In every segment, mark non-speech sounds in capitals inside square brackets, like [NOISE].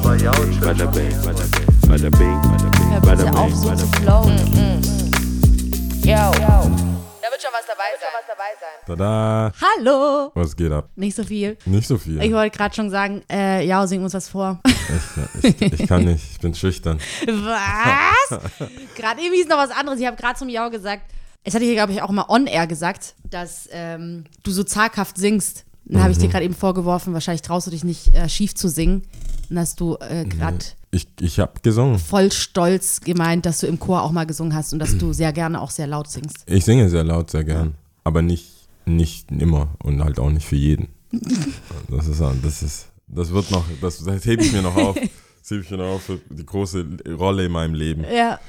bing, bada bing, bada bing, bada bing, bada bing, bada bing, bing. flowen. Yo. Da wird schon was dabei sein. Tada! Hallo! Was geht ab? Nicht so viel. Nicht so viel. Ich wollte gerade schon sagen, äh, ja, sing uns was vor. Ich, ich, ich kann nicht, ich bin schüchtern. Was? gerade eben hieß noch was anderes. Ich habe gerade zum Jau gesagt, es hatte ich, glaube ich, auch mal on-air gesagt, dass ähm, du so zaghaft singst. Dann habe ich Mhm. dir gerade eben vorgeworfen, wahrscheinlich traust du dich nicht äh, schief zu singen. Und hast du äh, gerade Ich, ich habe gesungen. voll stolz gemeint, dass du im Chor auch mal gesungen hast und dass du sehr gerne auch sehr laut singst. Ich singe sehr laut, sehr gern. Aber nicht, nicht immer und halt auch nicht für jeden. [LAUGHS] Das ist, das ist, das wird noch, das, das hebe ich mir noch auf. [LAUGHS] Das hebe ich mir noch auf für die große Rolle in meinem Leben. Ja,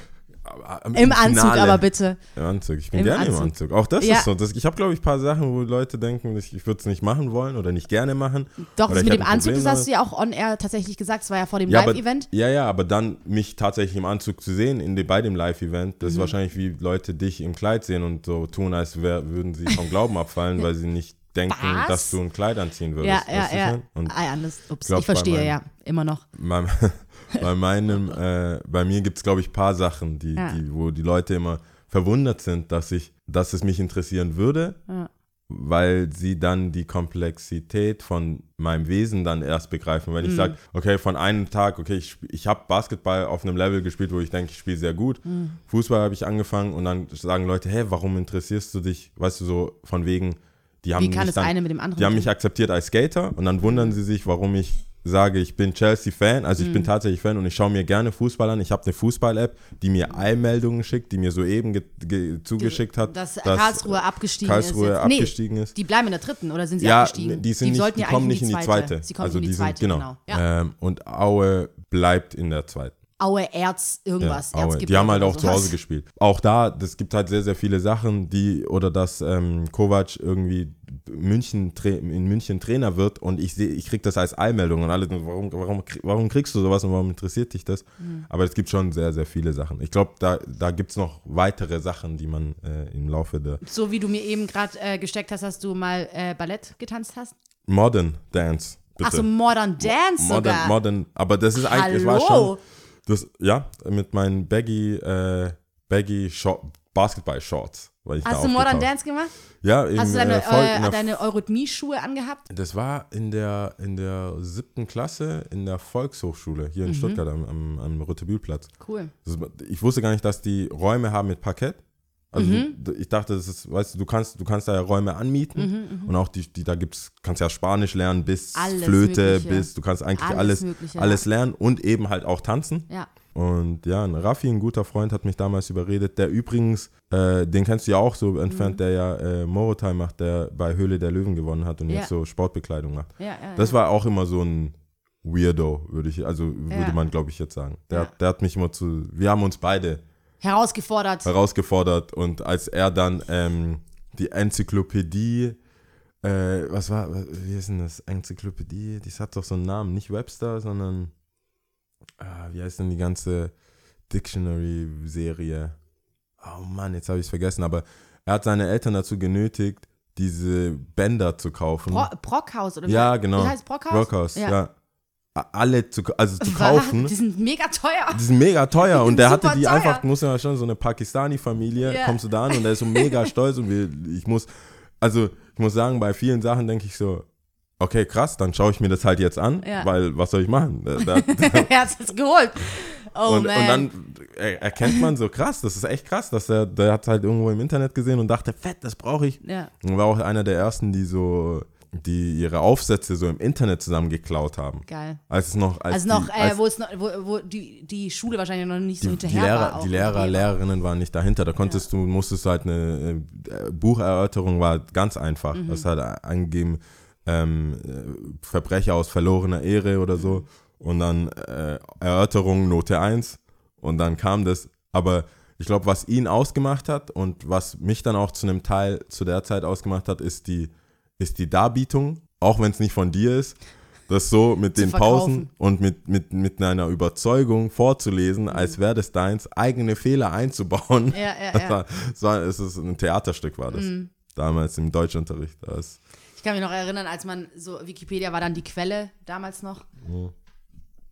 Aber im Anzug aber bitte. Im Anzug. Ich bin Im gerne Anzug. im Anzug. Auch das Ja. ist so. Das, ich habe, glaube ich, ein paar Sachen, wo Leute denken, ich, ich würde es nicht machen wollen oder nicht gerne machen. Doch, das mit dem Anzug, das hast du ja auch on-air tatsächlich gesagt. Das war ja vor dem Ja, Live-Event. Ja, ja, aber dann mich tatsächlich im Anzug zu sehen, in bei dem Live-Event, Mhm. das ist wahrscheinlich wie Leute dich im Kleid sehen und so tun, als wär, würden sie vom Glauben abfallen, [LAUGHS] weil sie nicht denken, Was? dass du ein Kleid anziehen würdest. Ja, ja, ja. Und Ah, ja, das, ups, glaub, ich verstehe, meinem- ja, immer noch. bei, [LAUGHS] bei meinem, äh, bei mir gibt es, glaube ich, ein paar Sachen, die, Ja. die, wo die Leute immer verwundert sind, dass ich, dass es mich interessieren würde, Ja. weil sie dann die Komplexität von meinem Wesen dann erst begreifen. Wenn ich sage, okay, von einem Tag, okay, ich, ich habe Basketball auf einem Level gespielt, wo ich denke, ich spiele sehr gut. Fußball habe ich angefangen und dann sagen Leute, hey, warum interessierst du dich, weißt du, so von wegen, die haben Wie kann mich das dann, eine mit dem anderen die haben mich akzeptiert als Skater und dann wundern sie sich, warum ich sage, ich bin Chelsea-Fan, also ich Mhm. bin tatsächlich Fan und ich schaue mir gerne Fußball an. Ich habe eine Fußball-App, die mir Eilmeldungen schickt, die mir soeben ge ge zugeschickt hat, Dass Karlsruhe abgestiegen Karlsruhe ist. jetzt. abgestiegen ist. Die bleiben in der dritten oder sind sie Ja, abgestiegen? die, sind nicht, sollten die ja kommen nicht in die zweite. Sie kommen also in die die zweite, sind, genau. genau. Ja. Ähm, und Aue bleibt in der zweiten. Aue Erz, irgendwas. Ja, Aue. Die haben halt auch zu Hause gespielt. Auch da, das gibt halt sehr, sehr viele Sachen, die, oder dass ähm, Kovac irgendwie München, in München Trainer wird und ich sehe, ich krieg das als Eilmeldung und alle, warum, warum, warum kriegst du sowas und warum interessiert dich das? Mhm. Aber es gibt schon sehr, sehr viele Sachen. Ich glaube, da, da gibt es noch weitere Sachen, die man äh, im Laufe der So wie du mir eben gerade äh, gesteckt hast, dass du mal äh, Ballett getanzt hast. Modern Dance. Bitte. Achso, Modern Dance modern, sogar. modern, aber das ist eigentlich, es war Hallo. schon, das, ja, mit meinen Baggy, äh, Baggy Short, Basketball-Shorts. weil ich da Hast du Modern. Dance gemacht? Ja, im, Hast du deine, äh, äh, deine Eurythmie-Schuhe angehabt? das war in der, in der siebten Klasse in der Volkshochschule hier in Mhm. Stuttgart am, am, am. Cool. Das, ich wusste gar nicht, dass die Räume haben mit Parkett. Also Mhm. du, ich dachte, das ist, weißt du, du kannst, du kannst da ja Räume anmieten und auch die, die da gibt's, kannst ja Spanisch lernen bis Mhm, Alles Flöte, Mögliche. bis du kannst eigentlich Alles alles, Mögliche, alles lernen und eben halt auch tanzen. Ja. Und ja, ein Raffi, ein guter Freund, hat mich damals überredet, der übrigens, äh, den kennst du ja auch so entfernt, der ja äh, Morotai macht, der bei Höhle der Löwen gewonnen hat und Ja. jetzt so Sportbekleidung macht. Ja, Das war auch immer so ein Weirdo, würde ich, also würde man, glaube ich, jetzt sagen. Der, der hat mich immer zu, wir haben uns beide Herausgefordert. herausgefordert und als er dann ähm, die Enzyklopädie, äh, was war, wie ist denn das, Enzyklopädie, das hat doch so einen Namen, nicht Webster, sondern, ah, wie heißt denn die ganze Dictionary-Serie? Oh Mann, jetzt habe ich es vergessen, aber er hat seine Eltern dazu genötigt, diese Bänder zu kaufen. Bro Brockhaus oder wie? ja, genau. Wie heißt Brockhaus? Brockhaus, ja. A- Alle zu, also zu kaufen. Die sind mega teuer. Die sind mega teuer [LAUGHS] und der hatte die teuer. einfach, muss ja schon so eine Pakistani-Familie, Ja. kommst du da an und der ist so mega [LAUGHS] stolz und wir, ich muss, also ich muss sagen, bei vielen Sachen denke ich so, okay, krass, dann schaue ich mir das halt jetzt an, Ja. weil was soll ich machen? [LAUGHS] Da, er hat es geholt. Oh und, man. und dann er- erkennt man so krass, das ist echt krass, dass er, der hat halt irgendwo im Internet gesehen und dachte, fett, das brauche ich. ja. Und war auch einer der ersten, die so, die ihre Aufsätze so im Internet zusammen geklaut haben. Geil. Als es noch, als Also noch, die, äh, als wo es noch, wo, wo die, die Schule wahrscheinlich noch nicht so die, die hinterher Lehrer, war. die Lehrer, Lehrerinnen waren nicht dahinter. Da konntest du, musstest du halt eine äh, Bucherörterung war ganz einfach. Mhm. Das hat angegeben, ähm, äh, Verbrecher aus verlorener Ehre oder so. Mhm. Und dann äh, Erörterung Note 1. Und dann kam das. Aber ich glaube, was ihn ausgemacht hat und was mich dann auch zu einem Teil zu der Zeit ausgemacht hat, ist die, ist die Darbietung, auch wenn es nicht von dir ist. Das so mit den. Pausen und mit, mit, mit einer Überzeugung vorzulesen, als wäre das deins, eigene Fehler einzubauen. Mhm. Ja, ja, [LAUGHS] ja. war, war, es ist ein Theaterstück war das. Mhm. Damals im Deutschunterricht. Das, Ich kann mich noch erinnern, als man so, Wikipedia war dann die Quelle damals noch.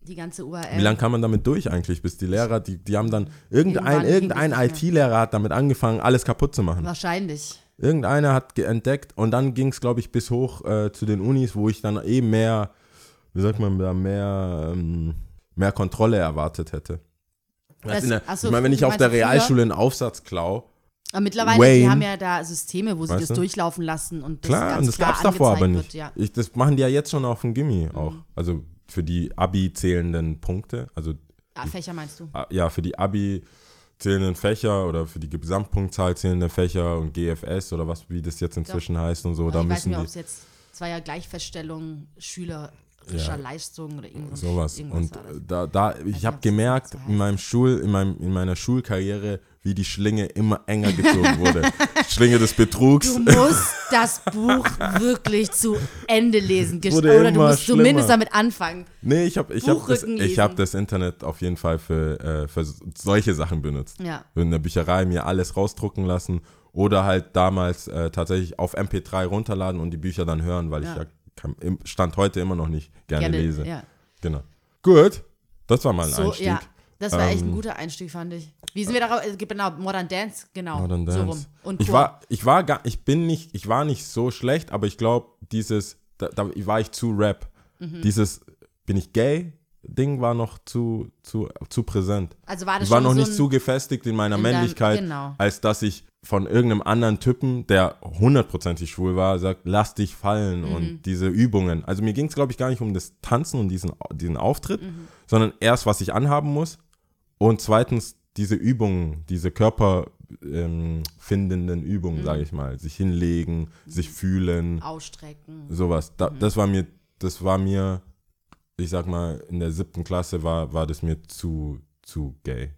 Die ganze URL. Wie lange kann man damit durch eigentlich, bis die Lehrer, die, die haben dann, irgendein, Irgendwann irgendein IT-Lehrer hat damit angefangen, alles kaputt zu machen. Wahrscheinlich. Irgendeiner hat entdeckt und dann ging es, glaube ich, bis hoch äh, zu den Unis, wo ich dann eben mehr, wie sagt man, mehr, ähm, mehr Kontrolle erwartet hätte. Das- der, so, ich meine, wenn ich auf der? Realschule einen Aufsatz klau, Aber mittlerweile, Wayne. die haben ja da Systeme, wo sie das du? durchlaufen lassen und das klar, ganz und das gab es davor aber nicht. Wird, ja. ich, das machen die ja jetzt schon auf dem Gimmi auch. Also für die Abi zählenden Punkte, also Ah, Fächer meinst du? Ah, ja, für die Abi zählenden Fächer oder für die Gesamtpunktzahl zählende Fächer und GFS oder was, wie das jetzt inzwischen heißt und so, da ich weiß müssen nicht, ob es jetzt, ja Gleichfeststellung schülerischer Ja. Leistung oder irgendwas. sowas. irgendwas Und da, da ich nicht, habe gemerkt in meinem Schul, in meinem, in meiner Schulkarriere, wie die Schlinge immer enger gezogen wurde. [LAUGHS] Schlinge des Betrugs. Du musst das Buch wirklich zu Ende lesen. Wurde Oder du musst zumindest schlimmer. damit anfangen. Nee, ich habe ich hab das, ich hab das Internet auf jeden Fall für, äh, für solche Sachen benutzt. Ja. In der Bücherei mir alles rausdrucken lassen oder halt damals äh, tatsächlich auf MP3 runterladen und die Bücher dann hören, weil Ja. ich ja Stand heute immer noch nicht gerne, Gerne, lese. ja. Genau. Gut, das war mal ein So, Einstieg. ja. Das war echt ein Ähm, guter Einstieg, fand ich. Wie sind wir darauf? äh, Genau, Modern Dance, genau. Modern So Dance. rum. Und ich war, ich war gar, ich bin nicht, ich war nicht so schlecht, aber ich glaube, dieses, da, da war ich zu Rap. Mhm. Dieses, bin ich gay? Ding war noch zu, zu, zu präsent. Also war das Ich war noch so nicht so gefestigt in meiner in Männlichkeit, genau. als dass ich von irgendeinem anderen Typen, der hundertprozentig schwul war, sagt, lass dich fallen Mhm. und diese Übungen. Also mir ging es, glaube ich, gar nicht um das Tanzen und diesen, diesen Auftritt, Mhm. sondern erst, was ich anhaben muss und zweitens diese Übungen, diese körperfindenden Übungen, Mhm. sage ich mal. Sich hinlegen, sich fühlen, Ausstrecken. sowas. Da, Mhm. Das war mir, das war mir, ich sag mal, in der siebten Klasse war, war das mir zu, zu gay.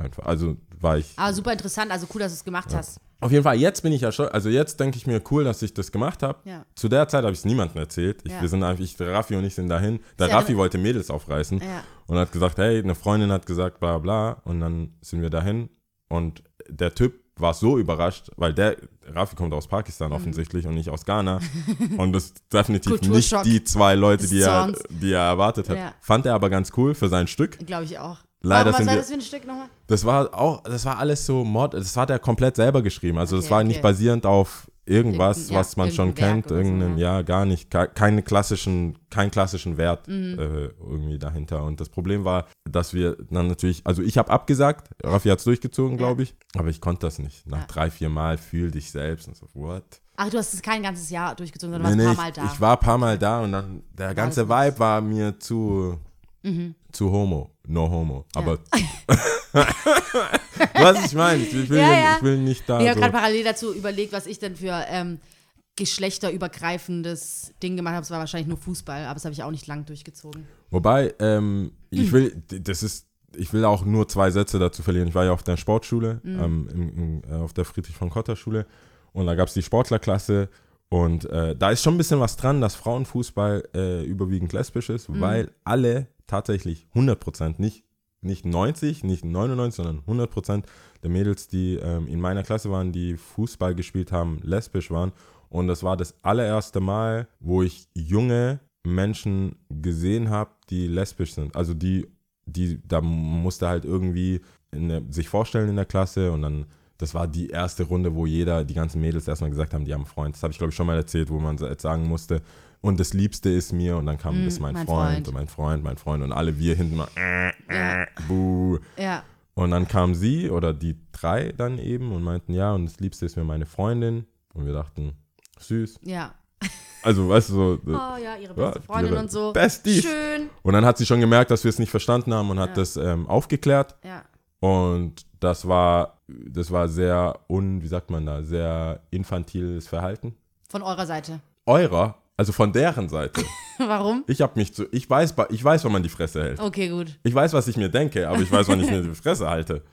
Einfach. Also war ich. Aber super interessant, also cool, dass du es gemacht hast. Auf jeden Fall, jetzt bin ich ja schon, also jetzt denke ich mir cool, dass ich das gemacht habe. Ja. Zu der Zeit habe ich es niemandem erzählt. Ich, Ja. Wir sind einfach, ich, Raffi und ich sind dahin. Der ja Raffi wollte Mädels aufreißen Ja. und hat gesagt, hey, eine Freundin hat gesagt, bla bla. Und dann sind wir dahin und der Typ war so überrascht, weil der, Raffi kommt aus Mhm. Pakistan offensichtlich und nicht aus Ghana. [LAUGHS] und das ist definitiv nicht die zwei Leute, die er, die er erwartet hat. Ja. Fand er aber ganz cool für sein Stück. Glaube ich auch. Leider Warum, was war das für ein Stück nochmal? Das war auch, das war alles so Mod, das hat er komplett selber geschrieben. Also das Okay, war okay. nicht basierend auf irgendwas, Irgendein- was man schon irgendein Werk kennt, oder so, ja. ja. gar nicht, ke- keine klassischen, keinen klassischen Wert Mhm. äh, irgendwie dahinter. Und das Problem war, dass wir dann natürlich, also ich habe abgesagt, Raffi hat es durchgezogen, glaube ich, aber ich konnte das nicht. Nach Ja. drei, vier Mal fühl dich selbst und so, what? Ach, du hast es kein ganzes Jahr durchgezogen, sondern Nee, warst nee, ein ich, paar Mal da. ich war ein paar Mal da und dann der ganze das Vibe war mir zu, zu homo, no homo. Aber [LAUGHS] was ich meine, ich, will, Ja, ja. ich will nicht da ich habe so. gerade parallel dazu überlegt, was ich denn für ähm, geschlechterübergreifendes Ding gemacht habe. Es war wahrscheinlich nur Fußball, aber das habe ich auch nicht lang durchgezogen. Wobei, ähm, [CLEARS THROAT] ich will, das ist, ich will auch nur zwei Sätze dazu verlieren. Ich war ja auf der Sportschule, ähm, im, im, äh, auf der Friedrich von Cotter Schule und da gab es die Sportlerklasse und äh, da ist schon ein bisschen was dran, dass Frauenfußball äh, überwiegend lesbisch ist, weil alle tatsächlich 100% nicht nicht 90, nicht 99, sondern 100% der Mädels, die ähm, in meiner Klasse waren, die Fußball gespielt haben, lesbisch waren. Und das war das allererste Mal, wo ich junge Menschen gesehen habe, die lesbisch sind. Also die, die, da musste halt irgendwie der, sich vorstellen in der Klasse und dann, das war die erste Runde, wo jeder, die ganzen Mädels erstmal gesagt haben, die haben einen Freund. Das habe ich, glaube ich, schon mal erzählt, wo man jetzt sagen musste, und das Liebste ist mir und dann kam das mein, mein Freund, Freund. und mein Freund, mein Freund und alle wir hinten mal, äh, Ja. buh. Ja. Und dann kam sie oder die drei dann eben und meinten, ja, und das Liebste ist mir meine Freundin. Und wir dachten, süß. Ja. Also, weißt du, so. [LAUGHS] Oh ja, ihre beste Freundin ihre und so. Besties. Schön. Und dann hat sie schon gemerkt, dass wir es nicht verstanden haben und hat Ja. das ähm, aufgeklärt. Ja. Und das war, das war sehr un, wie sagt man da, sehr infantiles Verhalten. Von eurer Seite. Eurer, also von deren Seite. [LAUGHS] Warum? Ich habe mich zu, ich weiß, ich weiß, wann man die Fresse hält. Okay, gut. Ich weiß, was ich mir denke, aber ich weiß, wann ich mir die Fresse halte. [LAUGHS]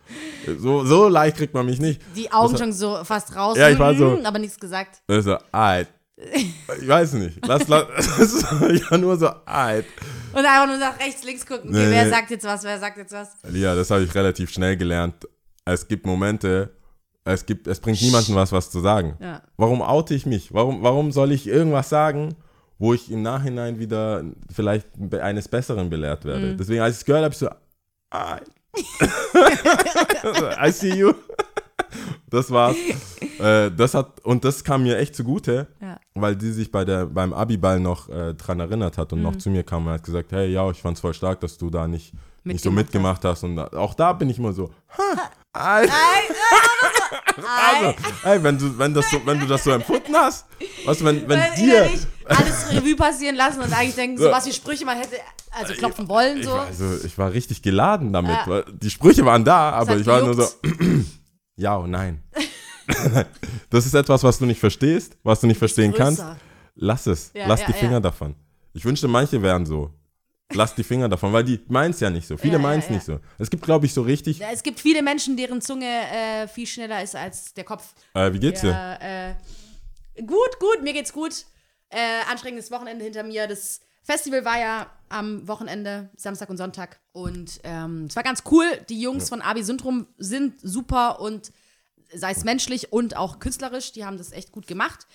So, so leicht kriegt man mich nicht. Die Augen Das- schon so fast raus. Ja, ich war so- mm, Aber nichts gesagt. Also, alt. [LAUGHS] Ich weiß nicht. Lass, lass, das ist ja nur so alt. Und einfach nur nach rechts, links gucken. Okay, Nee, wer nee. sagt jetzt was, wer sagt jetzt was? Ja, das habe ich relativ schnell gelernt. Es gibt Momente, es gibt, es bringt niemandem was, was zu sagen. Ja. Warum oute ich mich? Warum, warum soll ich irgendwas sagen, wo ich im Nachhinein wieder vielleicht eines Besseren belehrt werde. Mhm. Deswegen, als ich es gehört habe, ich so, ah. [LAUGHS] I see you. Das war's. äh, das hat, und das kam mir echt zugute, Ja. weil die sich bei der, beim Abiball noch äh, dran erinnert hat und Mhm. noch zu mir kam und hat gesagt, hey, ja, ich fand's voll stark, dass du da nicht, nicht so Mitgemacht mitgemacht hast. Und da, auch da bin ich immer so, ha, Alter. Also, ey, wenn du, wenn, das so, wenn du das so empfunden hast, was, wenn, wenn Weil dir. alles Revue passieren lassen und eigentlich denken, so, was für Sprüche man hätte, also klopfen wollen, Ich so. war, also, ich war richtig geladen damit. Ja. Die Sprüche waren da, aber ich war nur so, [CLEARS THROAT] ja und nein. [LAUGHS] das ist etwas, was du nicht verstehst, was du nicht verstehen kannst. Lass es. Ja, Lass ja, die. Finger davon. Ich wünschte, manche wären so. Lass die Finger davon, weil die meinen es ja nicht so. Viele Ja, ja, meinen es ja. nicht so. Es gibt, glaube ich, so richtig. Es gibt viele Menschen, deren Zunge äh, viel schneller ist als der Kopf. Äh, wie geht's dir? Ja, äh, gut, gut, mir geht's gut. Äh, anstrengendes Wochenende hinter mir. Das Festival war ja am Wochenende, Samstag und Sonntag. Und ähm, es war ganz cool. Die Jungs von Abi Syndrom sind super und sei es menschlich und auch künstlerisch, die haben das echt gut gemacht.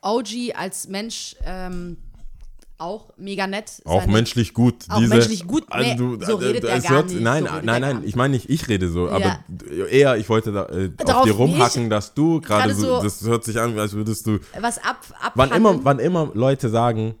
OG als Mensch ähm, auch mega nett. Auch Seine- menschlich gut. Auch diese, menschlich gut? Also Nee, du, so redet er gar hört, nicht, Nein, so nein, nein, ich meine nicht, ich rede so, aber Ja. eher, ich wollte da, äh, auf dir rumhacken, dass du gerade so, so- das hört sich an, als würdest du, was ab, wann immer, wann immer Leute sagen,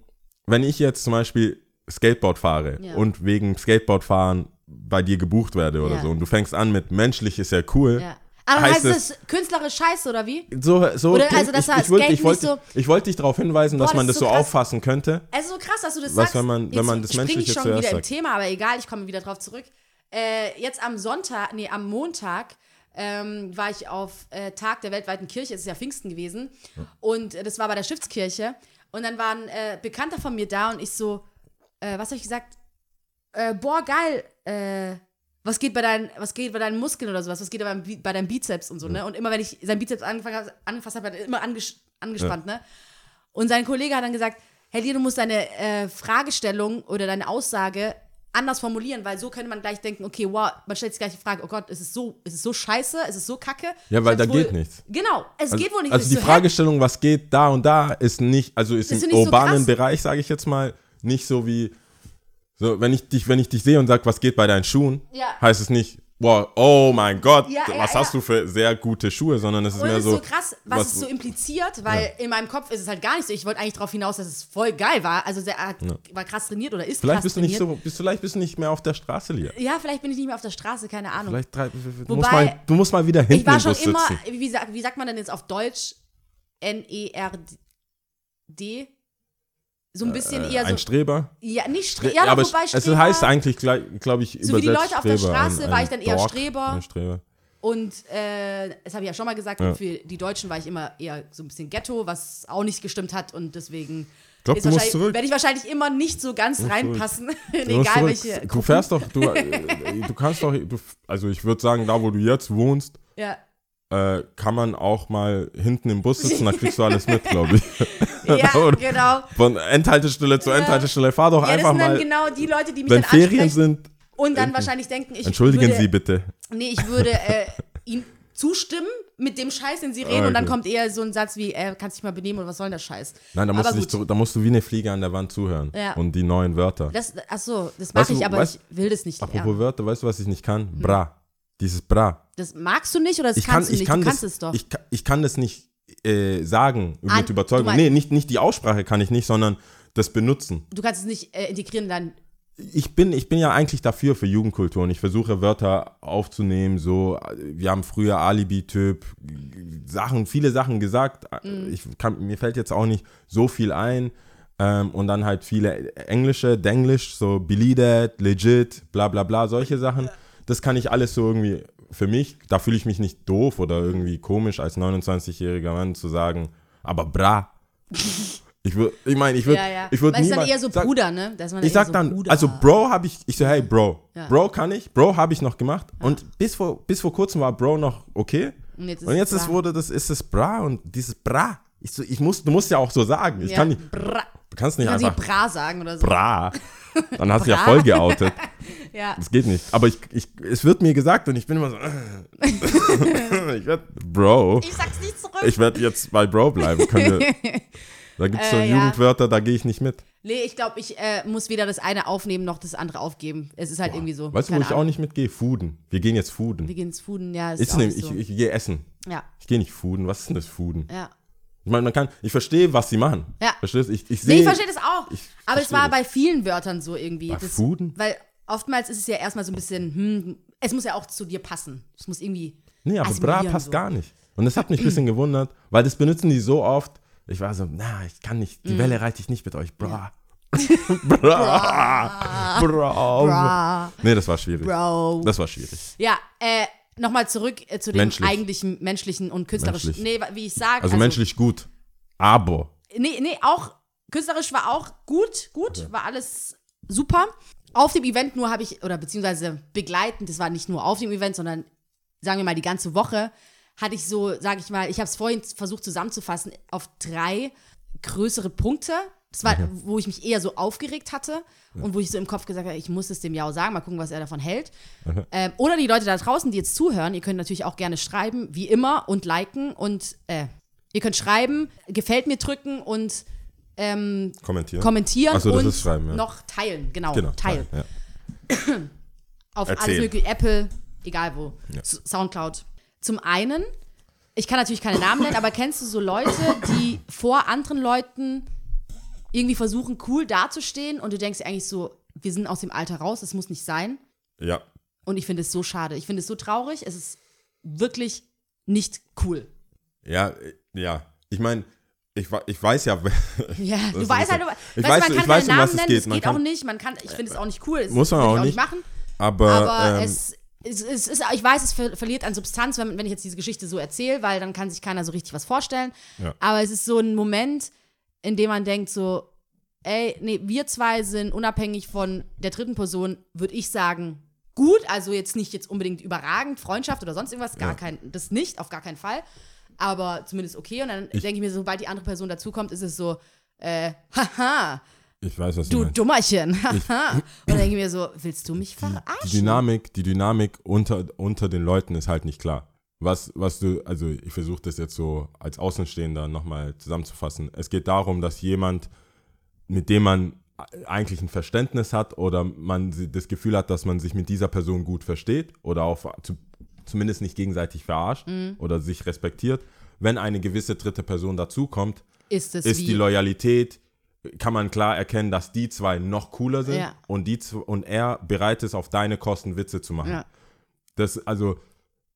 wenn ich jetzt zum Beispiel Skateboard fahre Ja. und wegen Skateboardfahren bei dir gebucht werde oder Ja. so und du fängst an mit menschlich ist ja cool, ja. Aber heißt heißt das künstlerisch scheiße oder wie? so, so Oder also, dass ich, ich, wollte, ich, wollte, nicht ich wollte dich darauf hinweisen, dass Boah, man das das ist so so krass. auffassen könnte. Also so krass, dass du das Was, sagst. wenn man- wenn man das Menschliche ich schon zuerst wieder im sagt. Thema, aber egal, ich komme wieder drauf zurück. Äh, jetzt am Sonntag, nee, am Montag ähm, war ich auf äh, Tag der weltweiten Kirche, es ist ja Pfingsten gewesen. Und äh, das war bei der Stiftskirche. Und dann war ein äh, Bekannter von mir da und ich so, äh, was habe ich gesagt? Äh, boah, geil, äh, was geht bei deinen, was geht bei deinen Muskeln oder sowas, was geht bei deinem, bei deinem Bizeps und so, ne? Und immer wenn ich seinen Bizeps angefasst habe, hat er immer anges angespannt, ne? Und sein Kollege hat dann gesagt, hey, dir, du musst deine äh, Fragestellung oder deine Aussage anders formulieren, weil so könnte man gleich denken, okay, wow, man stellt sich gleich die Frage, oh Gott, ist es so, ist es so scheiße, ist es so kacke? Ja, weil da wohl- geht nichts. Genau, es Also, geht wohl nicht. also die so? Fragestellung, was geht da und da, ist nicht, also ist Das im so urbanen krass. Bereich, sage ich jetzt mal, nicht so wie, so, wenn ich dich, wenn ich dich sehe und sage, was geht bei deinen Schuhen, Ja. heißt es nicht, wow, oh mein Gott, Ja, was ja. hast du für sehr gute Schuhe, sondern es ist Und mehr ist so. so krass, was, es so impliziert, weil in meinem Kopf ist es halt gar nicht so. Ich wollte eigentlich darauf hinaus, dass es voll geil war. Also der hat, war krass trainiert oder ist Vielleicht krass bist du nicht trainiert. so, bist, vielleicht bist du nicht mehr auf der Straße, Lia. Ja, vielleicht bin ich nicht mehr auf der Straße, keine Ahnung. Vielleicht drei, du, musst Wobei- mal, du musst mal wieder hinten ich war schon immer, wie, wie sagt man denn jetzt auf Deutsch? N-E-R-D? So ein bisschen eher so. Ein Streber. Ja, nicht Stre Streber, ja, aber wobei es Streber. heißt eigentlich, glaube ich, So wie die übersetzt Leute auf der Streber, Straße war ich dann eher Dork, Streber. Ein Streber. Und äh, das habe ich ja schon mal gesagt, Ja. für die Deutschen war ich immer eher so ein bisschen Ghetto, was auch nicht gestimmt hat und deswegen ist du musst zurück. werde ich wahrscheinlich immer nicht so ganz reinpassen, [LAUGHS] Du egal welche. Du Gruppen. fährst doch, du, [LAUGHS] äh, du kannst doch, du, also ich würde sagen, da wo du jetzt wohnst, Ja, äh, kann man auch mal hinten im Bus sitzen, da kriegst du alles mit, glaube ich. [LAUGHS] ja [LAUGHS] genau. Von Endhaltestelle zu. Endhaltestelle, fahr doch Ja, das einfach sind dann mal, genau die Leute, die mich wenn dann Ferien sind, und dann wahrscheinlich denken, ich entschuldigen würde, Sie bitte. Nee, ich würde äh, ihm zustimmen mit dem Scheiß, den sie reden und dann Okay. kommt eher so ein Satz wie, äh, kannst dich mal benehmen oder was soll denn der Scheiß? Nein, da musst, Aber du zurück, da musst du wie eine Fliege an der Wand zuhören Ja. und die neuen Wörter. Das, ach so, das mache ich, aber weißt- ich will das nicht Apropos lernen. Wörter, weißt du, was ich nicht kann? Bra. Dieses Bra. Das magst du nicht oder das ich kann, kannst du ich nicht? kann du das, kannst es doch. Ich, kann- ich kann das nicht äh, sagen An- mit Überzeugung. du meinst- Nee, nicht, nicht die Aussprache kann ich nicht, sondern das Benutzen. du kannst es nicht äh, integrieren in dein. Ich bin, ich bin ja eigentlich dafür für Jugendkultur und ich versuche Wörter aufzunehmen, so, wir haben früher Alibi-Typ, Sachen, viele Sachen gesagt. Mhm. Ich kann, mir fällt jetzt auch nicht so viel ein. Ähm, und dann halt viele englische, Denglisch, so believe that, legit, bla bla bla, solche Sachen. Das kann ich alles so irgendwie für mich, da fühle ich mich nicht doof oder irgendwie komisch als 29-jähriger Mann zu sagen, aber bra. Ich würde, ich meine, ich würde, Ja, ja. ich würde es dann niemals eher so sag- Bruder, ne? Da ist man ich sag so dann, Bruder. also Bro habe ich, ich so, hey Bro, Ja. Bro kann ich, Bro habe ich noch gemacht und bis vor, bis vor kurzem war Bro noch okay Und jetzt ist und jetzt es wurde das, ist es Bra und dieses Bra, ich, so, ich muss, du musst ja auch so sagen, ich kann nicht, Bra. du kannst Du nicht kannst nicht einfach Bra sagen oder so. Bra, [LAUGHS] dann hast du ja voll geoutet, [LAUGHS] Ja. das geht nicht, aber ich, ich, es wird mir gesagt und ich bin immer so, [LAUGHS] [LAUGHS] ich werde, Bro, Ich sag's nicht zurück. ich werde jetzt bei Bro bleiben, können Da gibt es so Äh, ja. Jugendwörter, da gehe ich nicht mit. Nee, ich glaube, ich äh, muss weder das eine aufnehmen noch das andere aufgeben. Es ist halt irgendwie so. Weißt du, wo ich auch nicht mitgehe? Fooden. Wir gehen jetzt Fooden. Wir gehen ins Fooden, ja. Ist ne, ich, so. ich, gehe essen. ja, Ich gehe nicht Fooden. Was ist denn das Fooden? ja. Ich meine, man kann, ich verstehe, was sie machen. Ja. Verstehst du? Ich, ich Nee, sehe. ich verstehe das auch. aber es war das. bei vielen Wörtern so irgendwie. Bei das, Fooden? Weil oftmals ist es ja erstmal so ein bisschen, hm, es muss ja auch zu dir passen. Es muss irgendwie. Nee, aber bra passt so. gar nicht. Und das hat mich ein [CLEARS THROAT] bisschen gewundert, weil das benutzen die so oft. Ich war so, na, ich kann nicht, die Welle reite ich nicht mit euch. [LAUGHS] Bra. bra. Bra. Bra. Nee, das war schwierig. Bro. Das war schwierig. Ja, äh, nochmal zurück äh, zu dem Menschlich. eigentlichen menschlichen und künstlerischen. Menschlich. Nee, wie ich sage. Also, menschlich gut. Aber. Nee, nee, auch künstlerisch war auch gut, gut, war alles super. Auf dem Event nur habe ich, oder beziehungsweise begleitend, das war nicht nur auf dem Event, sondern sagen wir mal die ganze Woche, hatte ich so, sage ich mal, ich habe es vorhin versucht zusammenzufassen, auf drei größere Punkte. Das war, wo ich mich eher so aufgeregt hatte und wo ich so im Kopf gesagt habe, ich muss es dem Jao sagen, mal gucken, was er davon hält. Ähm, oder die Leute da draußen, die jetzt zuhören, ihr könnt natürlich auch gerne schreiben, wie immer, und liken und äh, ihr könnt schreiben, gefällt mir drücken und ähm, Kommentieren. kommentieren so, das und ja. noch teilen. Genau, Genau. teilen. Ja. [CLEARS THROAT] Auf Erzählen. alles mögliche, Apple, egal wo, Ja. Soundcloud. Zum einen, ich kann natürlich keine Namen nennen, aber kennst du so Leute, die vor anderen Leuten irgendwie versuchen, cool dazustehen und du denkst eigentlich so, wir sind aus dem Alter raus, das muss nicht sein. ja. Und ich finde es so schade. Ich finde es so traurig. Es ist wirklich nicht cool. Ja, äh, ja. Ich meine, ich, ich weiß ja. [LAUGHS] Ja, du weißt halt, du, Ich weißt, weiß- man ich kann weiß, keine um was Namen es geht. es Man geht kann- auch nicht. Man kann, ich finde es auch nicht cool. Das Muss man auch ich nicht. machen. Aber, Aber ähm, es, es, es ist, ich weiß, es ver verliert an Substanz, wenn, wenn ich jetzt diese Geschichte so erzähle, weil dann kann sich keiner so richtig was vorstellen. Ja. Aber es ist so ein Moment, in dem man denkt so, ey, nee, wir zwei sind unabhängig von der dritten Person, würde ich sagen, gut. Also jetzt nicht jetzt unbedingt überragend, Freundschaft oder sonst irgendwas, gar Ja. kein, das nicht, auf gar keinen Fall. Aber zumindest okay. Und dann denke ich mir, sobald die andere Person dazukommt, ist es so, äh, haha, ich weiß, was du du meinst. Dummerchen, haha. Und dann denke ich mir so, willst du mich verarschen? Die Dynamik, die Dynamik unter, unter den Leuten ist halt nicht klar. Was, was du, also ich versuche das jetzt so als Außenstehender nochmal zusammenzufassen. Es geht darum, dass jemand, mit dem man eigentlich ein Verständnis hat oder man das Gefühl hat, dass man sich mit dieser Person gut versteht oder auch zu, zumindest nicht gegenseitig verarscht oder sich respektiert. Wenn eine gewisse dritte Person dazukommt, ist ist die Loyalität, kann man klar erkennen, dass die zwei noch cooler sind Ja. und, die, und er bereit ist, auf deine Kosten Witze zu machen. Ja. Das, also,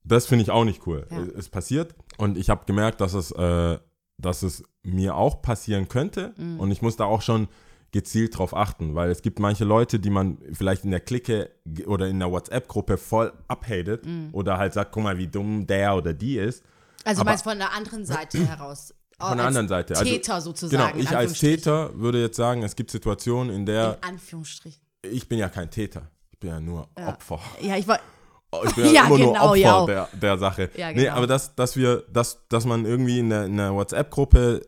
das finde ich auch nicht cool. Ja. Es, passiert und ich habe gemerkt, dass es, äh, dass es mir auch passieren könnte Mhm. und ich muss da auch schon gezielt drauf achten, weil es gibt manche Leute, die man vielleicht in der Clique oder in der WhatsApp-Gruppe voll abhatet Mhm. oder halt sagt, guck mal, wie dumm der oder die ist. Also Aber- meinst von der anderen Seite [CLEARS THROAT] heraus. Von der anderen Seite. Also, Täter sozusagen. Genau, ich als. Täter würde jetzt sagen, es gibt Situationen, in der In Anführungsstrichen. ich bin ja kein Täter. Ich bin ja nur Opfer. Ja, ich war. Ich bin [LAUGHS] ja, immer nur genau, Opfer ja. der, der Sache. Ja, Nee, genau. aber dass, dass wir, dass, dass man irgendwie in der, in der WhatsApp-Gruppe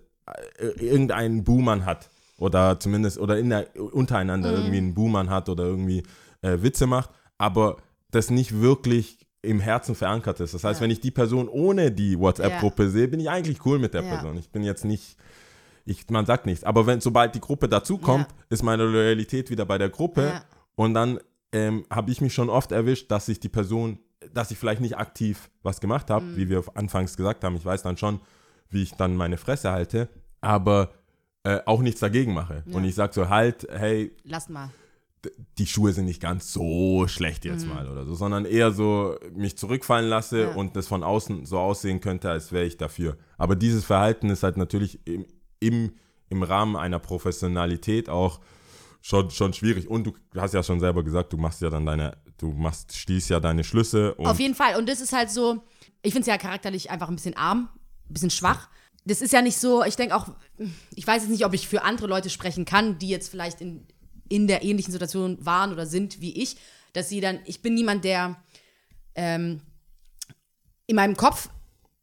äh, irgendeinen Buhmann hat. Oder zumindest, oder in der, untereinander Mhm. irgendwie einen Buhmann hat oder irgendwie äh, Witze macht, aber das nicht wirklich im Herzen verankert ist. Das heißt, Ja. wenn ich die Person ohne die WhatsApp-Gruppe sehe, bin ich eigentlich cool mit der. Person. Ich bin jetzt nicht, ich, man sagt nichts. Aber wenn, sobald die Gruppe dazukommt, Ja. ist meine Loyalität wieder bei der Gruppe. Und dann ähm, habe ich mich schon oft erwischt, dass ich die Person, dass ich vielleicht nicht aktiv was gemacht habe, Mhm. wie wir anfangs gesagt haben. Ich weiß dann schon, wie ich dann meine Fresse halte, aber äh, auch nichts dagegen mache. Und ich sage so halt, hey, Lass mal. die Schuhe sind nicht ganz so schlecht jetzt mal oder so, sondern eher so mich zurückfallen lasse Mhm. Ja. und das von außen so aussehen könnte, als wäre ich dafür. Aber dieses Verhalten ist halt natürlich im, im, im Rahmen einer Professionalität auch schon, schon schwierig. Und du hast ja schon selber gesagt, du machst ja dann deine, du machst, stießt ja deine Schlüsse Auf jeden Fall. Und das ist halt so, ich finde es ja charakterlich einfach ein bisschen arm, ein bisschen schwach. Das ist ja nicht so, ich denke auch, ich weiß jetzt nicht, ob ich für andere Leute sprechen kann, die jetzt vielleicht in, in der ähnlichen Situation waren oder sind wie ich, dass sie dann, ich bin niemand, der ähm, in meinem Kopf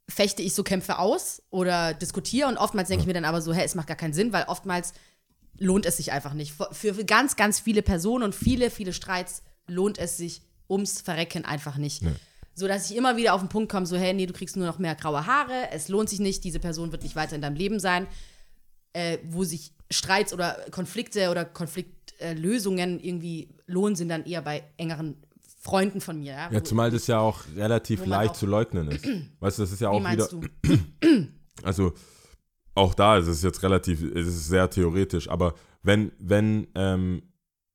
fechte ich so Kämpfe aus oder diskutiere und oftmals denke ich mir dann aber so, hä, es macht gar keinen Sinn, weil oftmals lohnt es sich einfach nicht. Für, für ganz, ganz viele Personen und viele, viele Streits lohnt es sich ums Verrecken einfach nicht. So dass ich immer wieder auf den Punkt komme, so, hey, nee, du kriegst nur noch mehr graue Haare, es lohnt sich nicht, diese Person wird nicht weiter in deinem Leben sein. äh, wo sich Streits oder Konflikte oder Konfliktlösungen irgendwie lohnen, sind dann eher bei engeren Freunden von mir. Ja, Ja, zumal das ja auch relativ leicht auch- zu leugnen ist. Weißt du, das ist ja auch wieder. meinst du? [CLEARS THROAT] Also auch da ist es jetzt relativ, es ist sehr theoretisch, aber wenn, wenn, ähm,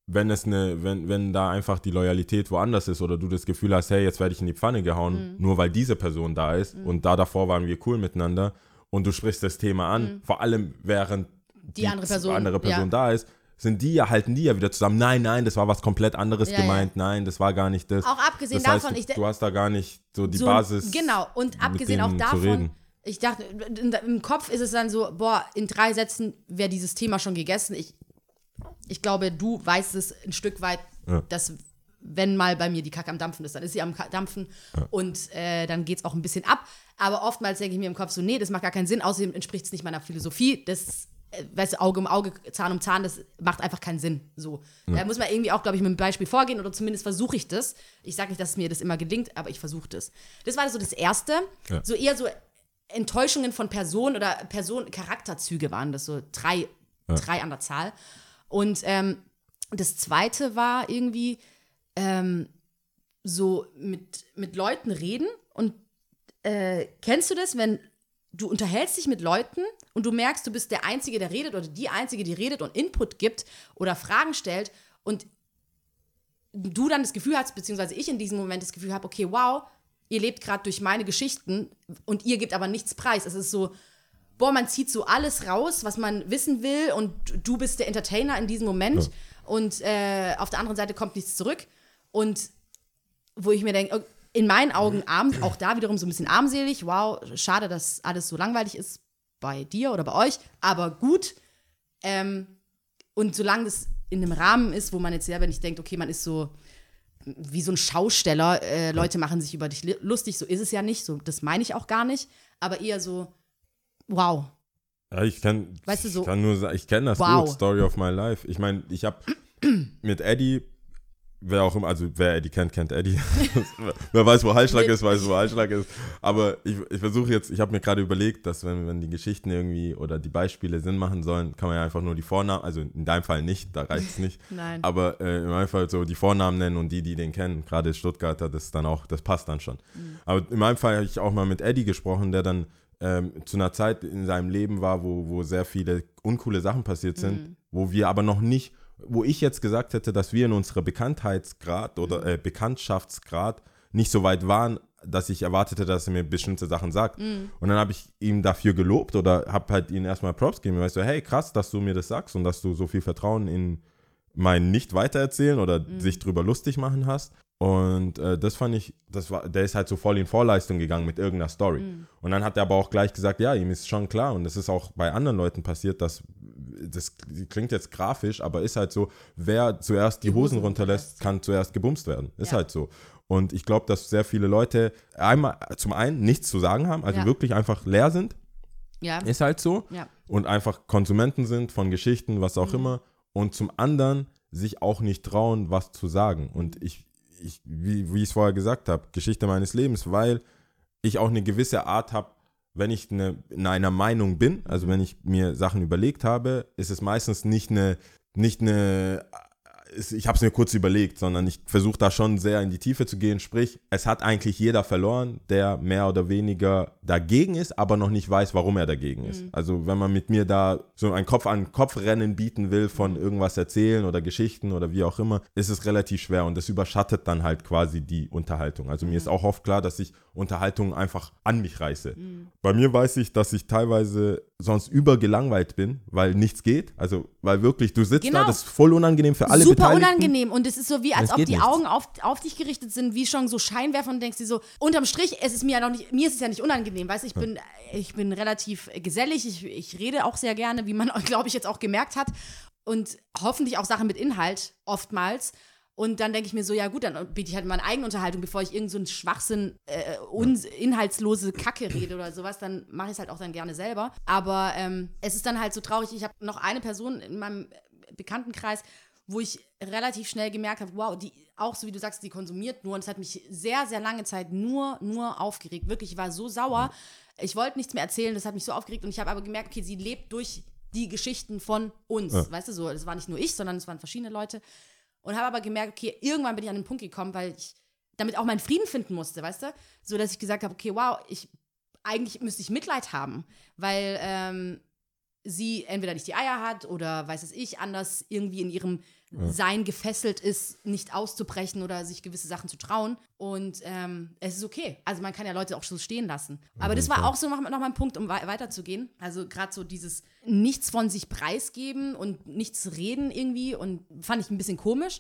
wenn es eine, wenn, wenn da einfach die Loyalität woanders ist oder du das Gefühl hast, hey, jetzt werde ich in die Pfanne gehauen, Mhm. nur weil diese Person da ist und da davor waren wir cool miteinander und du sprichst das Thema an, vor allem während Mhm. Die andere Person, andere Person ja. da ist, sind die ja, halten die ja wieder zusammen. Nein, nein, das war was komplett anderes Ja, ja. gemeint. Nein, das war gar nicht das. Auch abgesehen das heißt, davon, du, ich du hast da gar nicht so die so, Basis. Genau, und abgesehen auch davon. Ich dachte, im Kopf ist es dann so, boah, in drei Sätzen wäre dieses Thema schon gegessen. Ich, ich glaube, du weißt es ein Stück weit, Ja. dass wenn mal bei mir die Kacke am Dampfen ist, dann ist sie am Dampfen und äh, dann geht es auch ein bisschen ab. Aber oftmals denke ich mir im Kopf so, nee, das macht gar keinen Sinn, außerdem entspricht es nicht meiner Philosophie. Das, äh, weißt du, Auge um Auge, Zahn um Zahn, das macht einfach keinen Sinn. So. Da muss man irgendwie auch, glaube ich, mit einem Beispiel vorgehen oder zumindest versuche ich das. Ich sage nicht, dass mir das immer gelingt, aber ich versuche das. Das war so das Erste. Ja. So eher so Enttäuschungen von Personen oder Person Charakterzüge waren das, so drei, drei an der Zahl. Und ähm, das zweite war irgendwie ähm, so mit, mit Leuten reden und äh, kennst du das, wenn du unterhältst dich mit Leuten und du merkst, du bist der Einzige, der redet oder die Einzige, die redet und Input gibt oder Fragen stellt und du dann das Gefühl hast, beziehungsweise ich in diesem Moment das Gefühl habe, okay, wow, ihr lebt gerade durch meine Geschichten und ihr gebt aber nichts preis. Es ist so, boah, man zieht so alles raus, was man wissen will und du bist der Entertainer in diesem Moment und äh, auf der anderen Seite kommt nichts zurück und wo ich mir denke, in meinen Augen arm, auch da wiederum so ein bisschen armselig, wow, schade, dass alles so langweilig ist bei dir oder bei euch, aber gut. Ähm, und solange das in einem Rahmen ist, wo man jetzt selber nicht denkt, okay, man ist so wie so ein Schausteller, äh, Leute machen sich über dich lustig, so ist es ja nicht, so das meine ich auch gar nicht, aber eher so, wow, Ja, ich kann, Weißt du, so- ich kann nur sagen, ich kenne das Wow. gut, Story of my life. Ich meine, ich habe [CLEARS THROAT] mit Eddie, wer auch immer, also wer Eddie kennt, kennt Eddie. [LAUGHS] wer weiß, wo Heilschlag ist, weiß, wo Heilschlag ist. Aber ich, ich versuche jetzt, ich habe mir gerade überlegt, dass wenn, wenn die Geschichten irgendwie oder die Beispiele Sinn machen sollen, kann man ja einfach nur die Vornamen, also in deinem Fall nicht, da reicht es nicht. [LAUGHS] Nein. Aber äh, in meinem Fall so die Vornamen nennen und die, die den kennen, gerade Stuttgarter, das dann auch, das passt dann schon. Mhm. Aber in meinem Fall habe ich auch mal mit Eddie gesprochen, der dann ähm, zu einer Zeit in seinem Leben war, wo, wo sehr viele uncoole Sachen passiert sind, Mhm. wo wir aber noch nicht, wo ich jetzt gesagt hätte, dass wir in unserer Bekanntheitsgrad oder Mhm. äh, Bekanntschaftsgrad nicht so weit waren, dass ich erwartete, dass er mir bestimmte Sachen sagt. Mhm. Und dann habe ich ihm dafür gelobt oder habe halt ihm erstmal Props gegeben. Weißt du, hey, krass, dass du mir das sagst und dass du so viel Vertrauen in mein Nicht-Weitererzählen oder Mhm. sich drüber lustig machen hast. Und äh, das fand ich, das war, der ist halt so voll in Vorleistung gegangen mit irgendeiner Story. Mhm. Und dann hat er aber auch gleich gesagt, ja, ihm ist schon klar. Und das ist auch bei anderen Leuten passiert, dass das klingt jetzt grafisch, aber ist halt so, wer zuerst die, Die Hosen Hosen runterlässt, kann zuerst gebumst werden. Ist Ja. halt so. Und ich glaube, dass sehr viele Leute einmal zum einen nichts zu sagen haben, also Ja. wirklich einfach leer sind. ja, Ist halt so ja, und einfach Konsumenten sind von Geschichten, was Mhm. auch immer. Und zum anderen sich auch nicht trauen, was zu sagen. Und ich, ich wie, wie ich es vorher gesagt habe, Geschichte meines Lebens, weil ich auch eine gewisse Art habe, wenn ich eine, in einer Meinung bin, also wenn ich mir Sachen überlegt habe, ist es meistens nicht eine, nicht eine, ich habe es mir kurz überlegt, sondern ich versuche da schon sehr in die Tiefe zu gehen. Sprich, es hat eigentlich jeder verloren, der mehr oder weniger dagegen ist, aber noch nicht weiß, warum er dagegen ist. Also wenn man mit mir da so ein Kopf-an-Kopf-Rennen bieten will von irgendwas erzählen oder Geschichten oder wie auch immer, ist es relativ schwer und das überschattet dann halt quasi die Unterhaltung. Also mir ist auch oft klar, dass ich Unterhaltung einfach an mich reiße. Bei mir weiß ich, dass ich teilweise sonst übergelangweilt bin, weil nichts geht. Also weil wirklich, du sitzt Genau. da, das ist voll unangenehm für alle super Beteiligten. unangenehm und es ist so wie, als ob die nichts. Augen auf, auf dich gerichtet sind, wie schon so Scheinwerfer und denkst dir so, unterm Strich, es ist mir ja noch nicht, mir ist es ja nicht unangenehm, weißt du, ich bin, ich bin relativ gesellig, ich, ich rede auch sehr gerne, wie man, [LAUGHS] glaube ich, jetzt auch gemerkt hat und hoffentlich auch Sachen mit Inhalt oftmals. Und dann denke ich mir so, ja gut, dann biete ich halt meine eigene Unterhaltung, bevor ich irgend so einen Schwachsinn, äh, uns, inhaltslose Kacke rede oder sowas, dann mache ich es halt auch dann gerne selber. Aber ähm, es ist dann halt so traurig. Ich habe noch eine Person in meinem Bekanntenkreis, wo ich relativ schnell gemerkt habe, wow, die auch so wie du sagst, die konsumiert nur und es hat mich sehr, sehr lange Zeit nur, nur aufgeregt. Wirklich, ich war so sauer. Ich wollte nichts mehr erzählen, das hat mich so aufgeregt und ich habe aber gemerkt, okay, sie lebt durch die Geschichten von uns. Ja. Weißt du, so, das war nicht nur ich, sondern es waren verschiedene Leute. Und habe aber gemerkt, okay, irgendwann bin ich an den Punkt gekommen, weil ich damit auch meinen Frieden finden musste, weißt du? So, dass ich gesagt habe, okay, wow, ich, eigentlich müsste ich Mitleid haben, weil ähm, sie entweder nicht die Eier hat oder weiß es ich, anders irgendwie in ihrem Sein gefesselt ist, nicht auszubrechen oder sich gewisse Sachen zu trauen. Und ähm, es ist okay. Also man kann ja Leute auch so stehen lassen. Aber das war auch so noch, noch mal ein Punkt, um wei- weiterzugehen. Also gerade so dieses nichts von sich preisgeben und nichts reden irgendwie und fand ich ein bisschen komisch.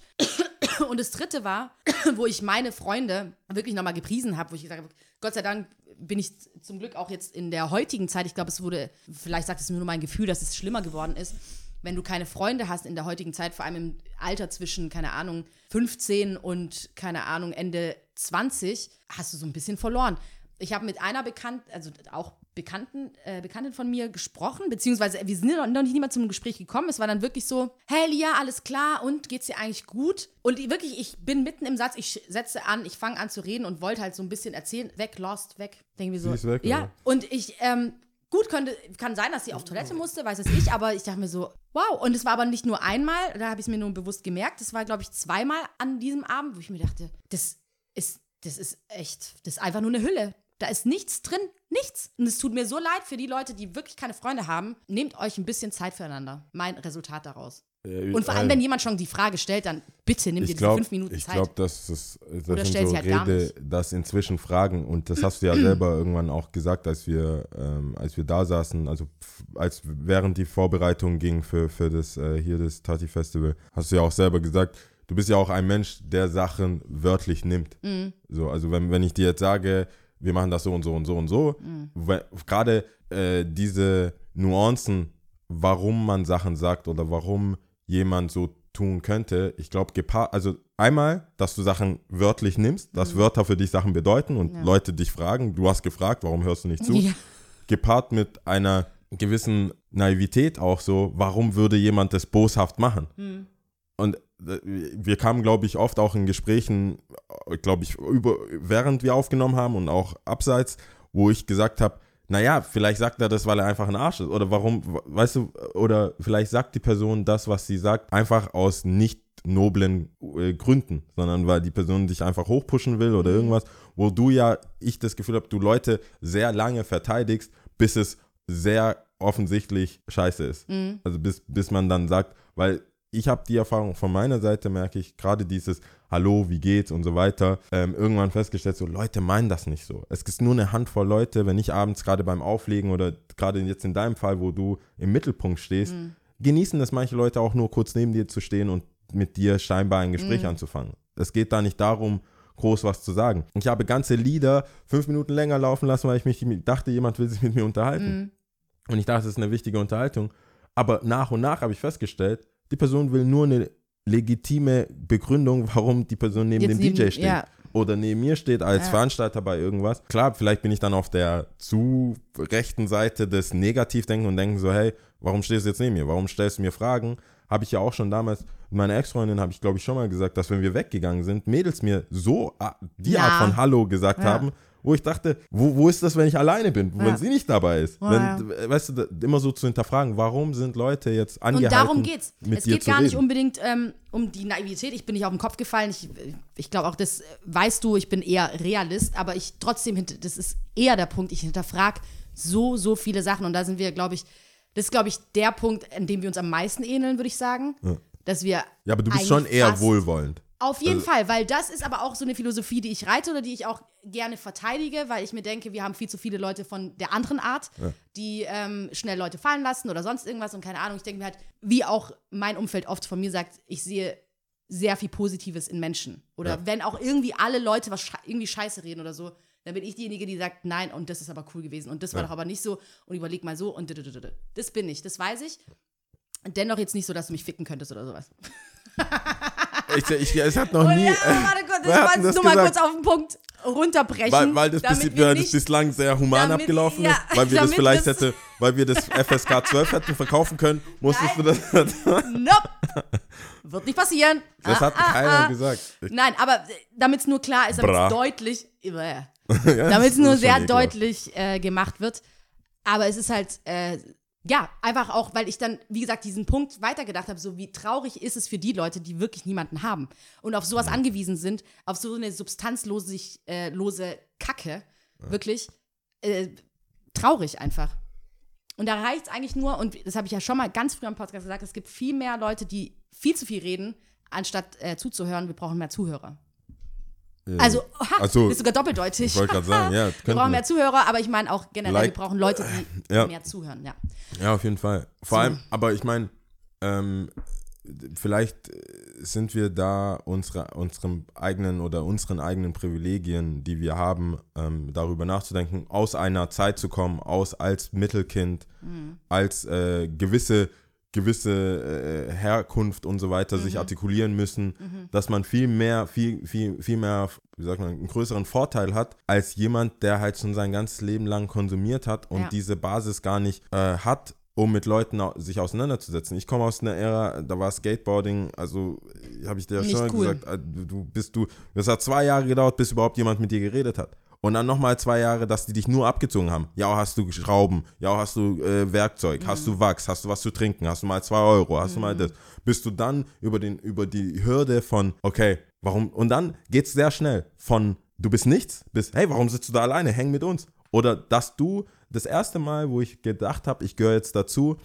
[LAUGHS] Und das dritte war, [CLEARS THROAT] wo ich meine Freunde wirklich nochmal gepriesen habe, wo ich gesagt habe, Gott sei Dank bin ich zum Glück auch jetzt in der heutigen Zeit, ich glaube, es wurde, vielleicht sagt es mir nur mein Gefühl, dass es schlimmer geworden ist, wenn du keine Freunde hast in der heutigen Zeit, vor allem im Alter zwischen, keine Ahnung, 15 und, keine Ahnung, Ende 20, hast du so ein bisschen verloren. Ich habe mit einer Bekannt, also auch Bekannten, äh, Bekanntin von mir gesprochen, beziehungsweise wir sind noch nicht niemand zum Gespräch gekommen. Es war dann wirklich so, hey Lia, alles klar und geht's dir eigentlich gut? Und ich- wirklich, ich bin mitten im Satz, ich setze an, ich fange an zu reden und wollte halt so ein bisschen erzählen, weg, lost, weg. Denken wir so. Sie ist weg, ja, oder? und ich, ähm, gut, könnte, kann sein, dass sie auf Toilette musste, weiß es ich, aber ich dachte mir so, wow. Und es war aber nicht nur einmal, da habe ich es mir nur bewusst gemerkt, es war, glaube ich, zweimal an diesem Abend, wo ich mir dachte, das ist, das ist echt, das ist einfach nur eine Hülle. Da ist nichts drin, nichts. Und es tut mir so leid für die Leute, die wirklich keine Freunde haben. Nehmt euch ein bisschen Zeit füreinander. Mein Resultat daraus. Und vor allem, wenn jemand schon die Frage stellt, dann bitte nimm dir ich diese fünf Minuten ich Zeit. glaube, das ist das Oder sind so halt gar Rede, das inzwischen Fragen und das hast du ja [CLEARS THROAT] selber irgendwann auch gesagt, als wir ähm, als wir da saßen, also als während die Vorbereitung ging für für das äh, hier das Tati Festival, hast du ja auch selber gesagt, du bist ja auch ein Mensch, der Sachen wörtlich nimmt. Mhm. So, also wenn wenn ich dir jetzt sage, wir machen das so und so und so und so, Mhm. gerade äh, diese Nuancen, warum man Sachen sagt oder warum jemand so tun könnte, ich glaube, gepaart, also einmal, dass du Sachen wörtlich nimmst, dass Wörter für dich Sachen bedeuten und Mhm. Ja. Leute dich fragen, du hast gefragt, warum hörst du nicht zu? Ja. Gepaart mit einer gewissen Naivität auch so, warum würde jemand das boshaft machen? Hm. Und wir kamen, glaube ich, oft auch in Gesprächen, glaube ich, über, während wir aufgenommen haben und auch abseits, wo ich gesagt habe, naja, vielleicht sagt er das, weil er einfach ein Arsch ist. Oder warum, weißt du, oder vielleicht sagt die Person das, was sie sagt, einfach aus nicht noblen äh, Gründen, sondern weil die Person dich einfach hochpushen will oder irgendwas, wo du ja, ich das Gefühl habe, du Leute sehr lange verteidigst, bis es sehr offensichtlich scheiße ist. Also bis, bis man dann sagt, weil ich habe die Erfahrung von meiner Seite, merke ich, gerade dieses Hallo, wie geht's und so weiter, ähm, irgendwann festgestellt, so Leute meinen das nicht so. Es ist nur eine Handvoll Leute, wenn ich abends gerade beim Auflegen oder gerade jetzt in deinem Fall, wo du im Mittelpunkt stehst, genießen das manche Leute auch nur kurz neben dir zu stehen und mit dir scheinbar ein Gespräch anzufangen. Es geht da nicht darum, groß was zu sagen. Ich habe ganze Lieder fünf Minuten länger laufen lassen, weil ich mich dachte, jemand will sich mit mir unterhalten. Und ich dachte, das ist eine wichtige Unterhaltung. Aber nach und nach habe ich festgestellt, die Person will nur eine legitime Begründung, warum die Person neben Jetzt dem neben- DJ steht. ja. Oder neben mir steht als Ja. Veranstalter bei irgendwas. Klar, vielleicht bin ich dann auf der zu rechten Seite des Negativdenken und denken so, hey, warum stehst du jetzt neben mir? Warum stellst du mir Fragen? Habe ich ja auch schon damals, mit meiner Ex-Freundin habe ich, glaube ich, schon mal gesagt, dass wenn wir weggegangen sind, Mädels mir so die Ja. Art von Hallo gesagt haben, wo ich dachte, wo, wo ist das, wenn ich alleine bin, Ja. wenn sie nicht dabei ist? Ja, wenn, Weißt du, immer so zu hinterfragen, warum sind Leute jetzt Und angehalten, darum geht's. mit es geht gar nicht unbedingt ähm, um die Naivität. Ich bin nicht auf den Kopf gefallen. Ich, ich glaube auch, das äh, weißt du, ich bin eher Realist, aber ich trotzdem, das ist eher der Punkt, ich hinterfrage so, so viele Sachen. Und da sind wir, glaube ich, das ist, glaube ich, der Punkt, an dem wir uns am meisten ähneln, würde ich sagen. Dass wir. Ja, aber du bist schon eher wohlwollend. Auf jeden Also- Fall, weil das ist aber auch so eine Philosophie, die ich reite oder die ich auch gerne verteidige, weil ich mir denke, wir haben viel zu viele Leute von der anderen Art, die ähm, schnell Leute fallen lassen oder sonst irgendwas und keine Ahnung. Ich denke mir halt, wie auch mein Umfeld oft von mir sagt, ich sehe sehr viel Positives in Menschen. Oder Ja. wenn auch irgendwie alle Leute was sche irgendwie scheiße reden oder so, dann bin ich diejenige, die sagt, nein, und das ist aber cool gewesen und das war Ja. doch aber nicht so und überleg mal so und das bin ich, das weiß ich. Dennoch jetzt nicht so, dass du mich ficken könntest oder sowas. [LAUGHS] Ich, ich, es hat noch Und nie. ja, warte kurz, ich wollte es nur mal kurz auf den Punkt runterbrechen. Weil, weil das, damit bis, wir weil das bislang sehr human damit- abgelaufen ja, ist, weil wir das vielleicht das- hätte, weil wir das FSK 12 hätten verkaufen können, musstest du das. Nope. Wird nicht passieren. Das Ah, hat ah, keiner ah. gesagt. Nein, aber damit es nur klar ist, damit es deutlich, [LAUGHS] Ja, damit es nur sehr deutlich äh, gemacht wird. Aber es ist halt, äh, ja, einfach auch, weil ich dann, wie gesagt, diesen Punkt weitergedacht habe, so wie traurig ist es für die Leute, die wirklich niemanden haben und auf sowas angewiesen sind, auf so eine substanzlose äh, lose Kacke, wirklich äh, traurig einfach. Und da reicht es eigentlich nur, und das habe ich ja schon mal ganz früh am Podcast gesagt, es gibt viel mehr Leute, die viel zu viel reden, anstatt äh, zuzuhören. Wir brauchen mehr Zuhörer. Also, ha, Ach so, ist sogar doppeldeutig. ich wollte gerade sagen, ja, [LAUGHS] wir brauchen mehr Zuhörer, aber ich meine auch generell, Like- wir brauchen Leute, die Ja. mehr zuhören. Ja. Ja, auf jeden Fall. Vor So. allem, aber ich meine, ähm, vielleicht äh, sind wir da unsere, unserem eigenen oder unseren eigenen Privilegien, die wir haben, ähm, darüber nachzudenken, aus einer Zeit zu kommen, aus als Mittelkind, als äh, gewisse gewisse äh, Herkunft und so weiter sich artikulieren müssen, dass man viel mehr, viel, viel, viel mehr, wie sagt man, einen größeren Vorteil hat, als jemand, der halt schon sein ganzes Leben lang konsumiert hat und Ja. diese Basis gar nicht äh, hat, um mit Leuten sich auseinanderzusetzen. Ich komme aus einer Ära, da war Skateboarding, also habe ich dir ja schon cool. gesagt, äh, du du bist du, das hat zwei Jahre gedauert, bis überhaupt jemand mit dir geredet hat. Und dann nochmal zwei Jahre, dass die dich nur abgezogen haben. Ja, hast du Schrauben, ja, hast du äh, Werkzeug, hast du Wachs, hast du was zu trinken, hast du mal zwei Euro, hast du mal das. Bist du dann über, den, über die Hürde von, okay, warum, und dann geht's sehr schnell. Von, du bist nichts, bis, hey, warum sitzt du da alleine, häng mit uns. Oder dass du, das erste Mal, wo ich gedacht habe, ich gehöre jetzt dazu,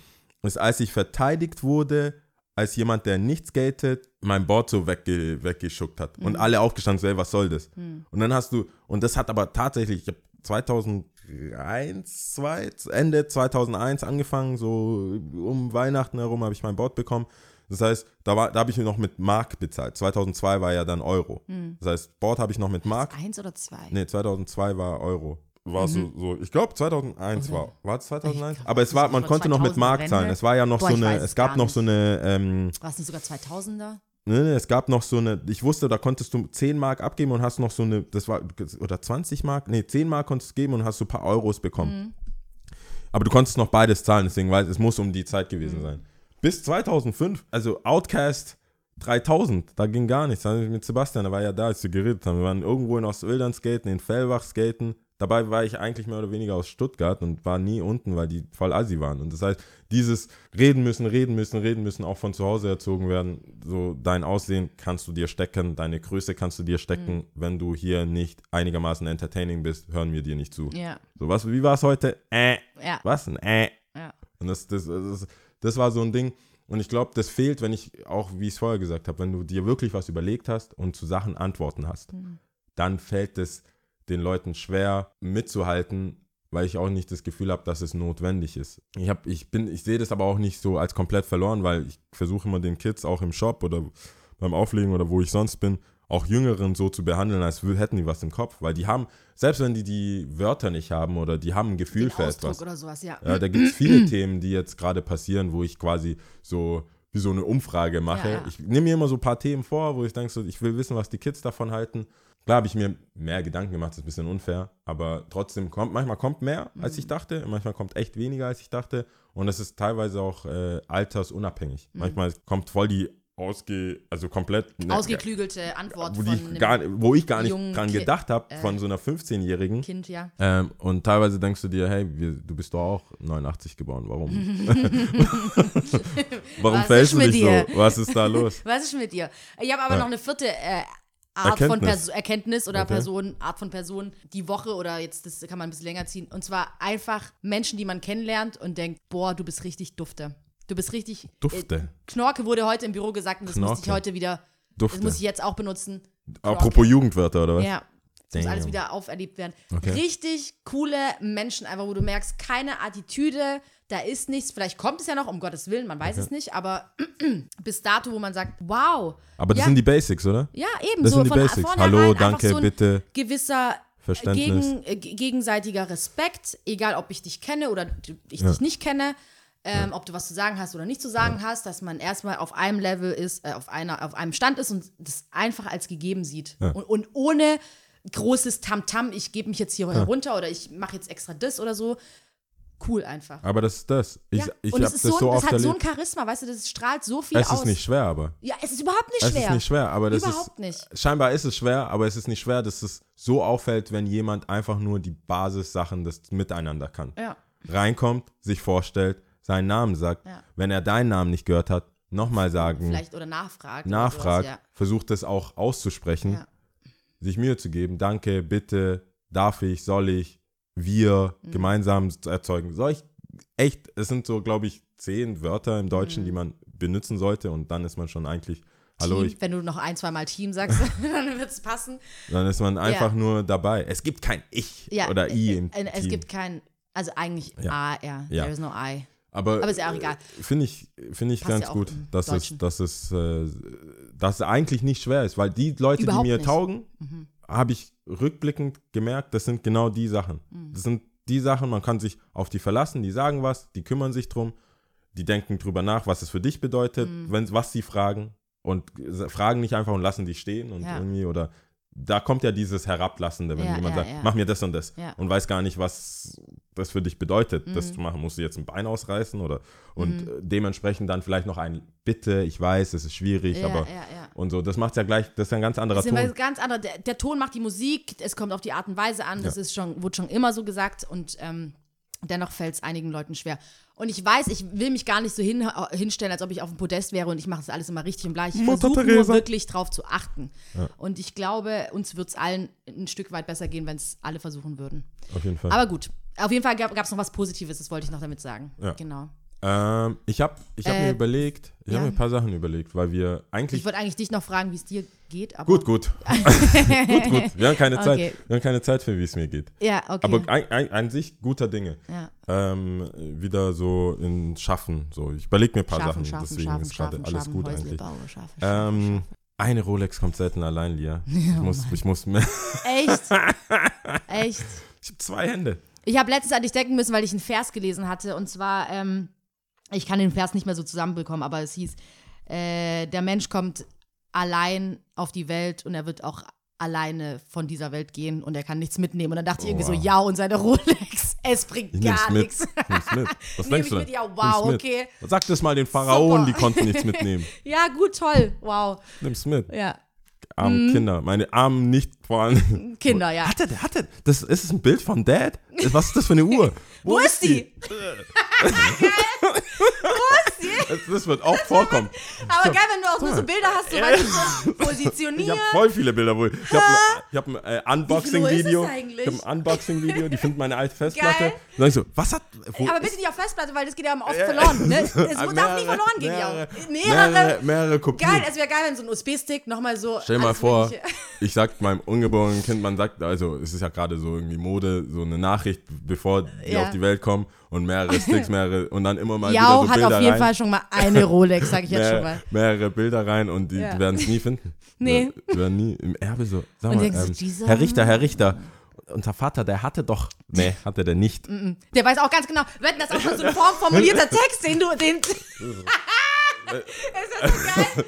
ist, als ich verteidigt wurde, als jemand, der nicht skatet, mein Board so wegge weggeschuckt hat. Und alle aufgestanden, so, ey, was soll das? Und dann hast du, und das hat aber tatsächlich, ich habe 2001, 2, Ende 2001 angefangen, so um Weihnachten herum habe ich mein Board bekommen. Das heißt, da, war- da habe ich mir noch mit Mark bezahlt. 2002 war ja dann Euro. Das heißt, Board habe ich noch mit Mark. Eins oder zwei? Nee, 2002 war Euro. War so, so, ich glaube 2001 war, war es 2001? Ich glaub, Aber es war, man konnte noch mit 2000er Mark Wende. zahlen. Es war ja noch Boah, so eine, es es gab noch so eine, ähm, War es nicht sogar 2000er? Nee, nee, es gab noch so eine, ich wusste, da konntest du 10 Mark abgeben und hast noch so eine, das war, oder 20 Mark, nee, 10 Mark konntest du geben und hast so ein paar Euros bekommen. Aber du konntest noch beides zahlen, deswegen weiß es muss um die Zeit gewesen sein. Bis 2005, also Outcast 3000, da ging gar nichts. Da mit Sebastian, der war ja da, als wir geredet haben. Wir waren irgendwo in Ostwildern skaten, in Fellbach skaten. Dabei war ich eigentlich mehr oder weniger aus Stuttgart und war nie unten, weil die voll assi waren. Und das heißt, dieses reden müssen, reden müssen, reden müssen, auch von zu Hause erzogen werden. So dein Aussehen kannst du dir stecken, deine Größe kannst du dir stecken. Wenn du hier nicht einigermaßen entertaining bist, hören wir dir nicht zu. Ja. So was, wie war es heute? Äh. Ja. Was? Ein äh. Ja. Und das, das, das, das war so ein Ding. Und ich glaube, das fehlt, wenn ich, auch wie ich es vorher gesagt habe, wenn du dir wirklich was überlegt hast und zu Sachen Antworten hast, dann fällt es den Leuten schwer mitzuhalten, weil ich auch nicht das Gefühl habe, dass es notwendig ist. Ich, hab, ich, bin, ich sehe das aber auch nicht so als komplett verloren, weil ich versuche immer den Kids auch im Shop oder beim Auflegen oder wo ich sonst bin, auch Jüngeren so zu behandeln, als hätten die was im Kopf. Weil die haben, selbst wenn die die Wörter nicht haben oder die haben ein Gefühl Den für Ausdruck etwas, oder sowas, ja. ja, da gibt es viele [CLEARS THROAT] Themen, die jetzt gerade passieren, wo ich quasi so wie so eine Umfrage mache. Ja, ja. Ich nehme mir immer so ein paar Themen vor, wo ich denke, so, ich will wissen, was die Kids davon halten. Klar habe ich mir mehr Gedanken gemacht, das ist ein bisschen unfair, aber trotzdem kommt, manchmal kommt mehr, als Mhm. ich dachte, manchmal kommt echt weniger, als ich dachte. Und das ist teilweise auch äh, altersunabhängig. Mhm. Manchmal kommt voll die ausge, also komplett ne, Ausgeklügelte Antwort wo, einem gar, wo ich gar nicht dran äh, gedacht habe, von so einer 15-Jährigen. Kind, ja. Ähm, und teilweise denkst du dir, hey, wir, du bist doch auch 89 geboren, warum? [LAUGHS] [LAUGHS] warum Was fällst du dich dir? so? Was ist da los? [LAUGHS] Was ist mit dir? Ich habe aber Ja. noch eine vierte äh, Art von Erkenntnis. Perso Erkenntnis oder Okay. Person, Art von Person die Woche oder jetzt, das kann man ein bisschen länger ziehen. Und zwar einfach Menschen, die man kennenlernt und denkt, boah, du bist richtig dufte. Du bist richtig. Äh, Dufte. Knorke wurde heute im Büro gesagt und das musste ich Knorke. heute wieder, Dufte. das muss ich jetzt auch benutzen. Apropos Jugendwörter, oder was? Ja. Das muss alles wieder auferlebt werden. Okay. Richtig coole Menschen, einfach wo du merkst, keine Attitüde, da ist nichts. Vielleicht kommt es ja noch, um Gottes Willen, man weiß es nicht, aber [CLEARS THROAT] bis dato, wo man sagt, wow. Aber das ja, sind die Basics, oder? Ja, eben Das so sind die von Basics. Hallo, danke, so ein bitte. gewisser Verständnis. gegen, äh, gegenseitiger Respekt, egal ob ich dich kenne oder ich Ja. dich nicht kenne, ähm, ob du was zu sagen hast oder nicht zu sagen hast, dass man erstmal auf einem Level ist, äh, auf, einer, auf einem Stand ist und das einfach als gegeben sieht. Ja. Und, und ohne großes Tamtam, ich gebe mich jetzt hier herunter oder ich mache jetzt extra das oder so. Cool einfach. Aber das ist das. Ich, ja. ich und habe es das ist so, so, ein- es oft hat so ein erlebt. Charisma, weißt du, das strahlt so viel es aus. ist nicht schwer, aber. ja, es ist überhaupt nicht Es schwer. ist nicht schwer, aber das Überhaupt ist. nicht. Scheinbar ist es schwer, aber es ist nicht schwer, dass es so auffällt, wenn jemand einfach nur die Basissachen des Miteinander kann. Ja. Reinkommt, sich vorstellt, seinen Namen sagt, Ja. wenn er deinen Namen nicht gehört hat, nochmal sagen, Vielleicht oder nachfragt. oder nachfragt, sowas, versucht es auch auszusprechen, Ja. sich Mühe zu geben. Danke, bitte, darf ich, soll ich, wir Mhm. gemeinsam erzeugen. Soll ich echt, es sind so, glaube ich, zehn Wörter im Deutschen, Mhm. die man benutzen sollte und dann ist man schon eigentlich, hallo, Team, ich, wenn du noch ein, zwei Mal Team sagst, [LAUGHS] dann wird es passen. dann ist man einfach nur dabei. Es gibt kein Ich Ja, oder I äh, im äh, Es Team. gibt kein, also eigentlich Ja. A. Ja. There is no I. Aber, Aber ist ja auch egal. äh, Finde ich, finde ich Passt ganz ja gut, dass es, dass, es, äh, dass es eigentlich nicht schwer ist, weil die Leute, Überhaupt die mir nicht. Mhm. Habe ich rückblickend gemerkt, das sind genau die Sachen. Mhm. Das sind die Sachen, man kann sich auf die verlassen, die sagen was, die kümmern sich drum, die denken drüber nach, was es für dich bedeutet, Mhm. wenn, was sie fragen und s- fragen nicht einfach und lassen die stehen und Ja. irgendwie oder da kommt ja dieses Herablassende, wenn Ja, jemand ja, sagt, ja. mach mir das und das und weiß gar nicht, was das für dich bedeutet, das Mhm. zu machen. Musst du jetzt ein Bein ausreißen oder und äh, dementsprechend dann vielleicht noch ein Bitte, ich weiß, es ist schwierig, Ja, aber ja, ja. und so, das macht ja gleich, das ist ja ein ganz anderer Das Ton. ganz andere. Der, der Ton macht die Musik, es kommt auf die Art und Weise an, das ist schon, wurde schon immer so gesagt und ähm, dennoch fällt es einigen Leuten schwer. Und ich weiß, ich will mich gar nicht so hin, hinstellen, als ob ich auf dem Podest wäre und ich mache das alles immer richtig und gleich. Ich versuche nur wirklich drauf zu achten. Und ich glaube, uns wird es allen ein Stück weit besser gehen, wenn es alle versuchen würden. Auf jeden Fall. Aber gut, auf jeden Fall gab es noch was Positives, das wollte ich noch damit sagen. Ja. Genau. Ähm, ich habe ich hab Äh, mir überlegt, ich ja. habe mir ein paar Sachen überlegt, weil wir eigentlich. Ich wollte eigentlich dich noch fragen, wie es dir geht, aber. gut, gut. [LAUGHS] gut, gut. Wir haben keine Zeit. Okay. Wir haben keine Zeit für, wie es mir geht. Ja, okay. Aber ein, ein, an sich guter Dinge. ja. Ähm, wieder so in Schaffen. So, ich überlege mir ein paar Schaffen, Sachen, schaffen, deswegen schaffen, ist gerade alles gut Häusle eigentlich. baue, Ähm, eine Rolex kommt selten allein, Lia. [LAUGHS] Ich muss, ich muss mehr. Echt? [LAUGHS] Echt? Ich habe zwei Hände. Ich habe letztens an dich denken müssen, weil ich einen Vers gelesen hatte. Und zwar, ähm, ich kann den Vers nicht mehr so zusammenbekommen, aber es hieß, äh, der Mensch kommt allein auf die Welt und er wird auch alleine von dieser Welt gehen und er kann nichts mitnehmen. Und dann dachte ich irgendwie wow. so, ja, und seine [LAUGHS] Rolex, es bringt Ich gar mit. nichts. Nimm's mit. Was Nehm [LAUGHS] denkst du? mit? denn? Ja, Nimm's wow, mit. okay. Sag das mal den Pharaonen, Super. die konnten nichts mitnehmen. [LAUGHS] Ja, gut, toll. Wow. Nimm's mit. Ja. Armen Kinder. Meine armen nicht vorhanden. Kinder, ja. Hat er, hat er, das ist es ein Bild von Dad? Was ist das für eine Uhr? Wo ist die? Das, das wird auch vorkommen. Aber geil, wenn du auch nur so Bilder hast, so, du, so Ich positioniert. habe voll viele Bilder wohl. Ich habe hab ein äh, Unboxing-Video. Ich habe ein Unboxing-Video, die finden meine alte Festplatte. Geil. Dann ich so, was hat. Wo Aber bitte nicht auf Festplatte, weil das geht ja oft verloren. Ne? [LAUGHS] Es darf nie Mehrere- verloren gehen, mehrere, ja. mehrere, Mehrere. mehrere Kopien. Geil, es wäre geil, wenn so ein USB-Stick nochmal so. Stell dir mal vor, [LAUGHS] ich sag meinem ungeborenen Kind, man sagt, also es ist ja gerade so irgendwie Mode, so eine Nachricht, bevor die Ja. auf die Welt kommen und mehrere Sticks, [LAUGHS] mehrere und dann immer mal Jau wieder so hat Bilder auf jeden rein. Fall schon mal eine Rolex, sag ich jetzt schon mal. mehrere Bilder rein und die, Ja. werden es nie finden. [LAUGHS] Nee. Die werden nie im Erbe so. Sag Und mal, du, ähm, dieser- Herr Richter, Herr Richter, unser Vater, der hatte doch. Nee, [LAUGHS] hatte der nicht. Der weiß auch ganz genau, wenn das auch schon so eine Form formulierter Text, den du, den. ist das so geil?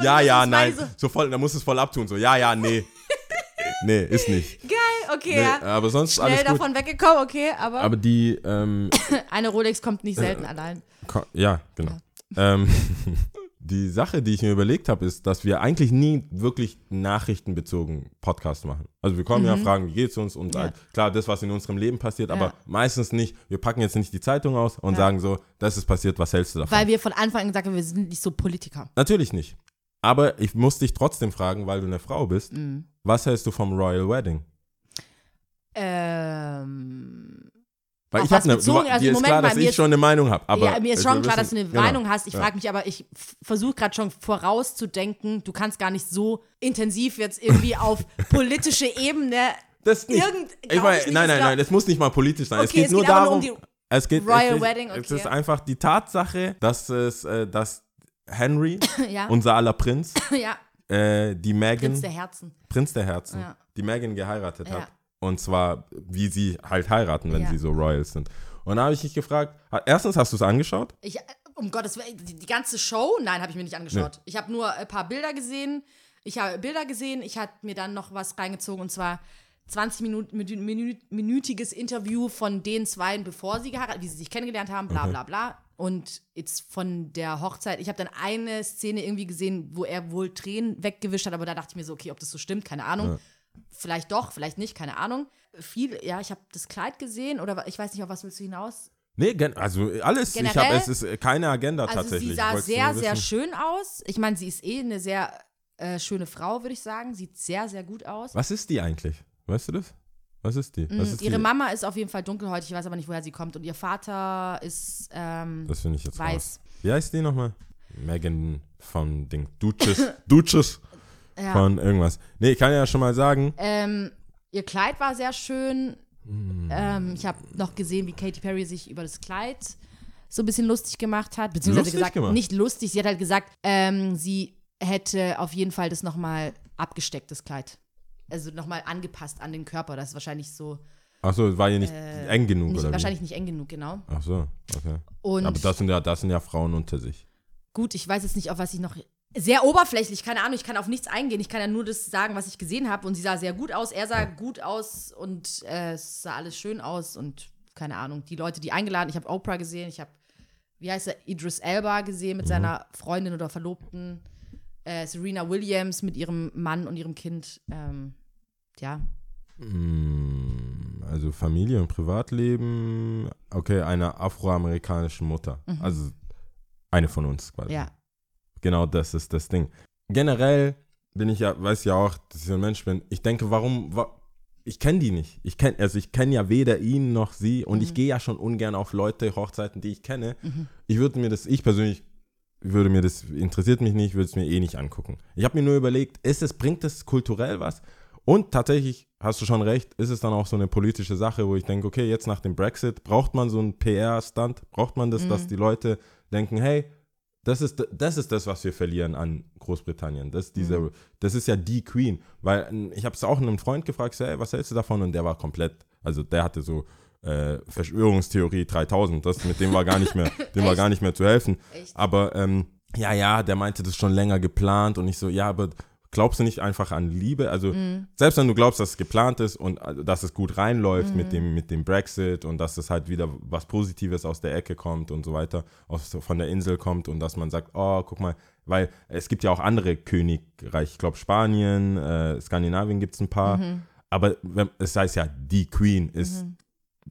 Ja, ja, nein. beide So voll, da muss es voll abtun. So, ja, ja, nee. Nee, ist nicht. Geil, okay, Nee, ja. aber sonst Schnell alles gut. davon weggekommen, okay, aber, Aber die, ähm, [LAUGHS] eine Rolex kommt nicht selten allein. Ko- Ja, genau. Ähm, [LAUGHS] die Sache, die ich mir überlegt habe, ist, dass wir eigentlich nie wirklich nachrichtenbezogen Podcast machen. Also wir kommen ja, fragen, wie geht's uns und Mhm. Ja. halt, klar, das, was in unserem Leben passiert, aber Ja. meistens nicht. Wir packen jetzt nicht die Zeitung aus und Ja. sagen so, das ist passiert, was hältst du davon? Weil wir von Anfang an gesagt haben, wir sind nicht so Politiker. Natürlich nicht. Aber ich muss dich trotzdem fragen, weil du eine Frau bist, Mhm. was hältst du vom Royal Wedding? Ähm. Weil ich habe eine, bezogen? du, Also dir ist klar, dass ich ist- schon eine Meinung habe. Ja, mir ist schon klar, dass wissen- du eine genau. Meinung hast. Ich Ja. frage mich aber, ich versuche gerade schon vorauszudenken, du kannst gar nicht so intensiv jetzt irgendwie [LAUGHS] auf politische Ebene. Das nicht. Irgend- ich meine, ich nicht, nein, es nein, nein, das muss nicht mal politisch sein. es Okay, geht es nur geht aber nur darum. um die es geht, Royal es, Wedding, Es okay. ist einfach die Tatsache, dass es, äh, dass Henry, [LAUGHS] ja, unser aller Prinz, [LAUGHS] ja, äh, die Megan, Prinz der Herzen. Prinz der Herzen, Ja. die Megan geheiratet hat. Und zwar, wie sie halt heiraten, wenn sie so Royals sind. Und da habe ich dich gefragt, erstens hast du es angeschaut? Ich, äh, um Gottes Willen, die, die ganze Show? Nein, habe ich mir nicht angeschaut. Ich habe nur ein paar Bilder gesehen. Ich habe Bilder gesehen. Ich habe mir dann noch was reingezogen und zwar 20 Minuten, minü- minü- minütiges Interview von den zwei, bevor sie geheiratet, wie sie sich kennengelernt haben, bla bla bla. Und jetzt von der Hochzeit, ich habe dann eine Szene irgendwie gesehen, wo er wohl Tränen weggewischt hat, aber da dachte ich mir so, okay, ob das so stimmt, keine Ahnung. Vielleicht doch, vielleicht nicht, keine Ahnung. Viel, ja, ich habe das Kleid gesehen oder ich weiß nicht, auf was willst du hinaus? Nee, also alles. ich Generell- habe es ist keine Agenda Also tatsächlich. sie Ich sah sehr, sehr schön aus. Ich meine, sie ist eh eine sehr äh, schöne Frau, würde ich sagen. Sieht sehr, sehr gut aus. Was ist die eigentlich? Weißt du das? Was ist die? Was Mm, ist Ihre die? Mama ist auf jeden Fall dunkelhäutig, ich weiß aber nicht, woher sie kommt. Und ihr Vater ist ähm, Das finde ich jetzt weiß. raus. Wie heißt die nochmal? Megan von Ding. Duches. [LAUGHS] Duches Ja. von irgendwas. Nee, ich kann ja schon mal sagen. Ähm, ihr Kleid war sehr schön. Hm. Ähm, ich habe noch gesehen, wie Katy Perry sich über das Kleid so ein bisschen lustig gemacht hat. Beziehungsweise Lustig gesagt, gemacht? nicht lustig. Sie hat halt gesagt, ähm, sie hätte auf jeden Fall das nochmal abgesteckt, das Kleid. Also nochmal angepasst an den Körper. Das ist wahrscheinlich so, Achso, war ja nicht Äh, eng genug, nicht, oder? wahrscheinlich nicht eng genug, genau. Ach so, okay. Und Aber das sind, ja, das sind ja Frauen unter sich. gut, ich weiß jetzt nicht, auf was ich noch. Sehr oberflächlich, keine Ahnung, ich kann auf nichts eingehen. Ich kann ja nur das sagen, was ich gesehen habe. Und sie sah sehr gut aus, er sah gut aus und äh, es sah alles schön aus. Und keine Ahnung, die Leute, die eingeladen, ich habe Oprah gesehen, ich habe, wie heißt er, Idris Elba gesehen mit seiner Freundin oder Verlobten, äh, Serena Williams mit ihrem Mann und ihrem Kind. Ähm, ja, Mm, Also Familie und Privatleben, okay, einer afroamerikanischen Mutter. Also eine von uns quasi. ja. Genau das ist das Ding. Generell bin ich ja, weiß ja auch, dass ich ein Mensch bin. Ich denke, warum, wa ich kenne die nicht. Ich kenne, also ich kenne ja weder ihn noch sie und ich gehe ja schon ungern auf Leute, Hochzeiten, die ich kenne. Ich würde mir das, ich persönlich würde mir das, interessiert mich nicht, würde es mir eh nicht angucken. Ich habe mir nur überlegt, ist es, bringt es kulturell was? Und tatsächlich, hast du schon recht, ist es dann auch so eine politische Sache, wo ich denke, okay, jetzt nach dem Brexit, braucht man so einen PR-Stunt? Braucht man das, dass die Leute denken, hey, das ist, das ist das, was wir verlieren an Großbritannien. Das, ist diese, das ist ja die Queen. Weil ähm, ich habe es auch einem Freund gefragt, so, hey, was hältst du davon? Und der war komplett, also der hatte so äh, Verschwörungstheorie 3000. Das, mit dem war gar nicht mehr, [LAUGHS] dem war gar nicht mehr zu helfen. Echt? Aber ähm, ja, ja, der meinte das schon länger geplant und ich so, ja, aber glaubst du nicht einfach an Liebe? Also Mhm. selbst wenn du glaubst, dass es geplant ist und äh, dass es gut reinläuft Mhm. mit, dem, mit dem Brexit und dass es halt wieder was Positives aus der Ecke kommt und so weiter, aus, von der Insel kommt und dass man sagt, oh, guck mal, weil es gibt ja auch andere Königreiche, ich glaube Spanien, äh, Skandinavien gibt es ein paar, Mhm. aber wenn, es heißt ja, die Queen ist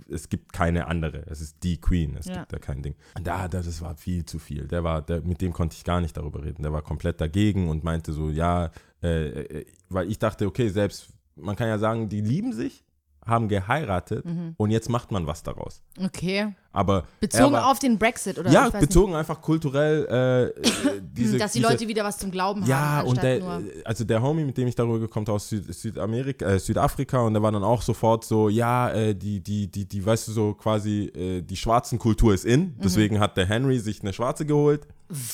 es gibt keine andere. Es ist die Queen. Es Ja. gibt da kein Ding. Da, da, das war viel zu viel. Der war, der, mit dem konnte ich gar nicht darüber reden. Der war komplett dagegen und meinte so, ja, äh, äh, weil ich dachte, okay, selbst, man kann ja sagen, die lieben sich, haben geheiratet Mhm. und jetzt macht man was daraus. Okay. Aber Bezogen war, auf den Brexit, oder? ja, Ich weiß nicht. bezogen einfach kulturell äh, äh, [CLEARS THROAT] diese, Dass die diese, Leute wieder was zum Glauben ja, haben. und anstatt der, nur, also der Homie, mit dem ich darüber gekommen aus Süd, Südamerika, äh, Südafrika, und der war dann auch sofort so, ja, äh, die, die, die, die, weißt du, so quasi, äh, die schwarzen Kultur ist Mhm. in, deswegen hat der Henry sich eine schwarze geholt.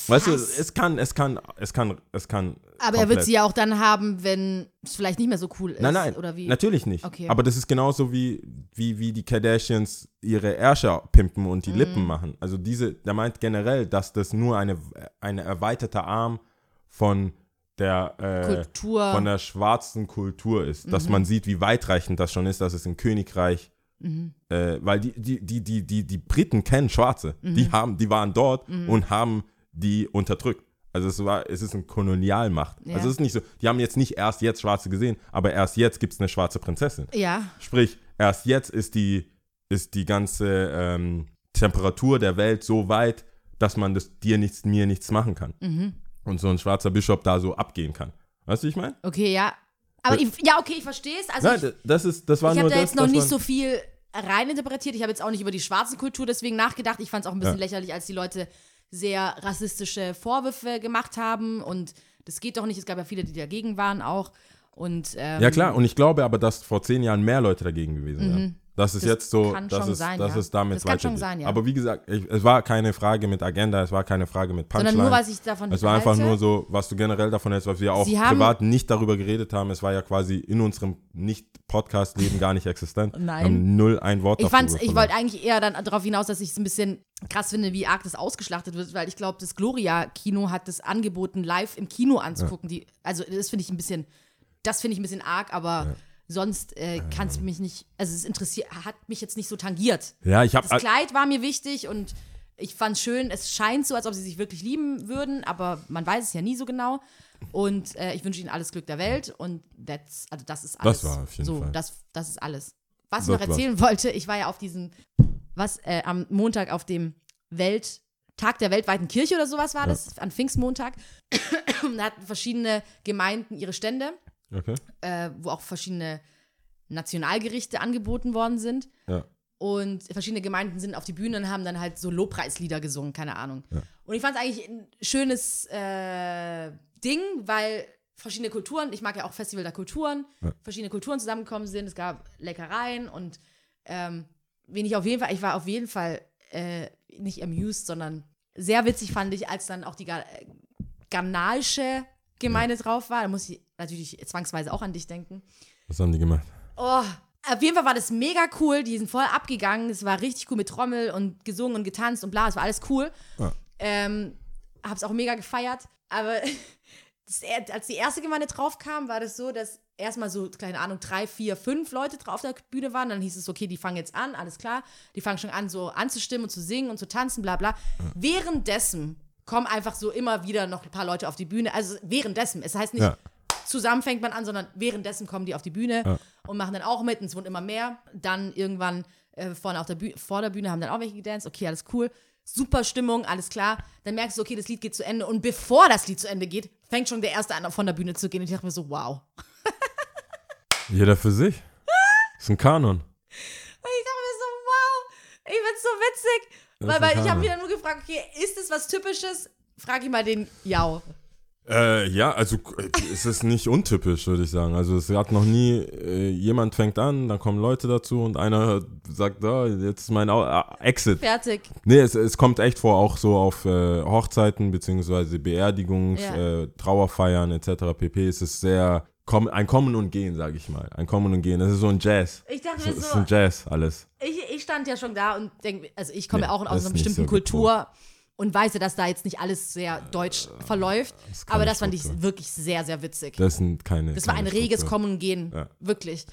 Weißt du, es kann, es kann, es kann, es kann. aber er wird komplett- sie ja auch dann haben, wenn es vielleicht nicht mehr so cool ist. Nein, nein, Oder wie? natürlich nicht. Okay. Aber das ist genauso wie, wie, wie die Kardashians ihre Ärsche pimpen und Mhm. die Lippen machen. Also diese, der meint generell, dass das nur eine, eine erweiterte Arm von der äh, Kultur. von der schwarzen Kultur ist. Dass Mhm. man sieht, wie weitreichend das schon ist, dass es im Königreich, Mhm. äh, weil die, die, die, die, die, die Briten kennen Schwarze. Die Mhm. haben, die waren dort und haben die unterdrückt. Also es war, es ist eine Kolonialmacht. Ja. Also es ist nicht so, die haben jetzt nicht erst jetzt Schwarze gesehen, aber erst jetzt gibt es eine schwarze Prinzessin. ja. Sprich, erst jetzt ist die, ist die ganze ähm, Temperatur der Welt so weit, dass man das dir nichts, mir nichts machen kann. Mhm. Und so ein schwarzer Bischof da so abgehen kann. Weißt du, wie ich meine? Okay, ja. Aber ich, ja, okay, ich verstehe es. Also Nein, ich, das ist, das war ich habe da das. jetzt noch das nicht war- so viel reininterpretiert. Ich habe jetzt auch nicht über die schwarze Kultur deswegen nachgedacht. Ich fand es auch ein bisschen Ja. lächerlich, als die Leute sehr rassistische Vorwürfe gemacht haben. Und das geht doch nicht. Es gab ja viele, die dagegen waren auch. Und, ähm, Ja klar, und ich glaube aber, dass vor zehn Jahren mehr Leute dagegen gewesen wären. Das ist. Das jetzt so, schon es, sein, ja. damit Das kann schon sein, ja. Aber wie gesagt, ich, es war keine Frage mit Agenda, es war keine Frage mit Punchline. Sondern nur, was ich davon es war einfach halte. nur so, was du generell davon hältst, was wir auch Sie privat nicht darüber geredet haben. Es war ja quasi in unserem Nicht-Podcast-Leben gar nicht existent. Nein. Wir haben null ein Wort Ich, fand's, ich wollte eigentlich eher dann darauf hinaus, dass ich es ein bisschen krass finde, wie arg das ausgeschlachtet wird, weil ich glaube, das Gloria-Kino hat das angeboten, live im Kino anzugucken. Die, also das finde ich ein bisschen, das finde ich ein bisschen arg, aber sonst äh, kann es mich nicht, also es interessiert, hat mich jetzt nicht so tangiert. Ja, ich habe Das Kleid war mir wichtig und ich fand es schön, es scheint so, als ob sie sich wirklich lieben würden, aber man weiß es ja nie so genau. Und äh, ich wünsche ihnen alles Glück der Welt und that's, also das ist alles. war auf jeden so, Fall. Das, das ist alles. Was ich Das noch erzählen wollte, ich war ja auf diesem was äh, am Montag auf dem Welt Tag der weltweiten Kirche oder sowas war das, an Pfingstmontag. [CLEARS THROAT] da hatten verschiedene Gemeinden ihre Stände, Okay. äh, wo auch verschiedene Nationalgerichte angeboten worden sind. Ja. Und verschiedene Gemeinden sind auf die Bühne und haben dann halt so Lobpreislieder gesungen, keine Ahnung. Und ich fand es eigentlich ein schönes äh, Ding, weil verschiedene Kulturen, ich mag ja auch Festival der Kulturen, verschiedene Kulturen zusammengekommen sind. Es gab Leckereien und ähm, wen ich auf jeden Fall, ich war auf jeden Fall äh, nicht amused, sondern sehr witzig fand ich, als dann auch die Ga äh, ghanaische Gemeinde drauf war. Da muss ich natürlich zwangsweise auch an dich denken. Was haben die gemacht? Oh, auf jeden Fall war das mega cool. Die sind voll abgegangen. Es war richtig cool mit Trommel und gesungen und getanzt und bla. Es war alles cool. Ja. Ähm, hab's auch mega gefeiert. Aber [LAUGHS] das, als die erste Gemeinde drauf kam, war das so, dass erstmal so, keine Ahnung, drei, vier, fünf Leute drauf auf der Bühne waren. Dann hieß es, okay, die fangen jetzt an, alles klar. Die fangen schon an, so anzustimmen und zu singen und zu tanzen, bla bla. Währenddessen kommen einfach so immer wieder noch ein paar Leute auf die Bühne. Also währenddessen. Es heißt nicht, Ja. Zusammen fängt man an, sondern währenddessen kommen die auf die Bühne Ja. und machen dann auch mit und es wurden immer mehr. Dann irgendwann äh, vorne auf der Bühne, vor der Bühne haben dann auch welche gedanced. Okay, alles cool. Super Stimmung, alles klar. Dann merkst du, okay, das Lied geht zu Ende. Und bevor das Lied zu Ende geht, fängt schon der Erste an, von der Bühne zu gehen. Und ich dachte mir so, wow. [LAUGHS] Jeder für sich. Das ist ein Kanon. Und ich dachte mir so, wow. Ich find's so witzig. Das Weil, weil ich habe wieder nur gefragt, okay, ist das was Typisches? Frag ich mal den Jau. Äh, ja, also äh, es ist nicht untypisch, würde ich sagen. Also es hat noch nie, äh, jemand fängt an, dann kommen Leute dazu und einer sagt, oh, jetzt ist mein äh, Exit. Fertig. Nee, es, es kommt echt vor, auch so auf äh, Hochzeiten beziehungsweise Beerdigungen, Ja. äh, Trauerfeiern etc. pp. Es ist sehr ein Kommen und Gehen, sage ich mal. Ein Kommen und Gehen. Das ist so ein Jazz. Ich dachte Es mir ist so, ein Jazz alles. ich, ich stand ja schon da und denke, also ich komme Nee, ja auch aus das einer ist bestimmten so gut Kultur und weiß ja, dass da jetzt nicht alles sehr deutsch verläuft. ist keine Aber das fand ich wirklich sehr, sehr witzig. Das sind keine. Das war ein keine reges Struktur. Kommen und Gehen. Ja. Wirklich.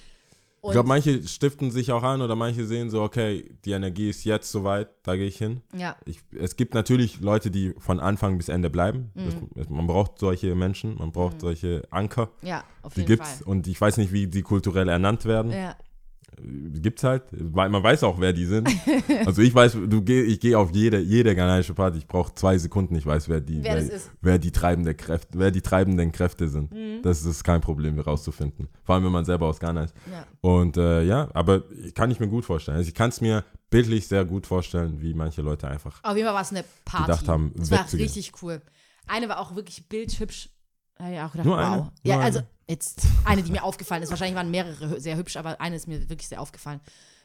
Und Ich glaube, manche stiften sich auch an oder manche sehen so, okay, die Energie ist jetzt soweit, da gehe ich hin. ja. Ich, es gibt natürlich Leute, die von Anfang bis Ende bleiben. Mhm. Das, man braucht solche Menschen, man braucht solche Anker. ja, auf Die jeden gibt's Fall. und ich weiß nicht, wie die kulturell ernannt werden. Ja. Gibt's halt. Weil Man weiß auch, wer die sind. also ich weiß, du geh, ich gehe auf jede, jede ghanaische Party. Ich brauche zwei Sekunden, ich weiß, wer die, Wer das wer. Mhm. wer die treibende Kräfte, wer die treibenden Kräfte sind. Das ist kein Problem, herauszufinden. Vor allem, wenn man selber aus Ghana ist. Ja. Und äh, ja, aber kann ich mir gut vorstellen. Also ich kann es mir bildlich sehr gut vorstellen, wie manche Leute einfach. Auf jeden Fall war es eine Party. Gedacht haben, es war richtig cool. Eine war auch wirklich bildhübsch. Da hab ich auch gedacht, Nur wow. eine? Nur Ja, eine? also jetzt eine, die mir aufgefallen ist. Wahrscheinlich waren mehrere sehr hübsch, aber eine ist mir wirklich sehr aufgefallen.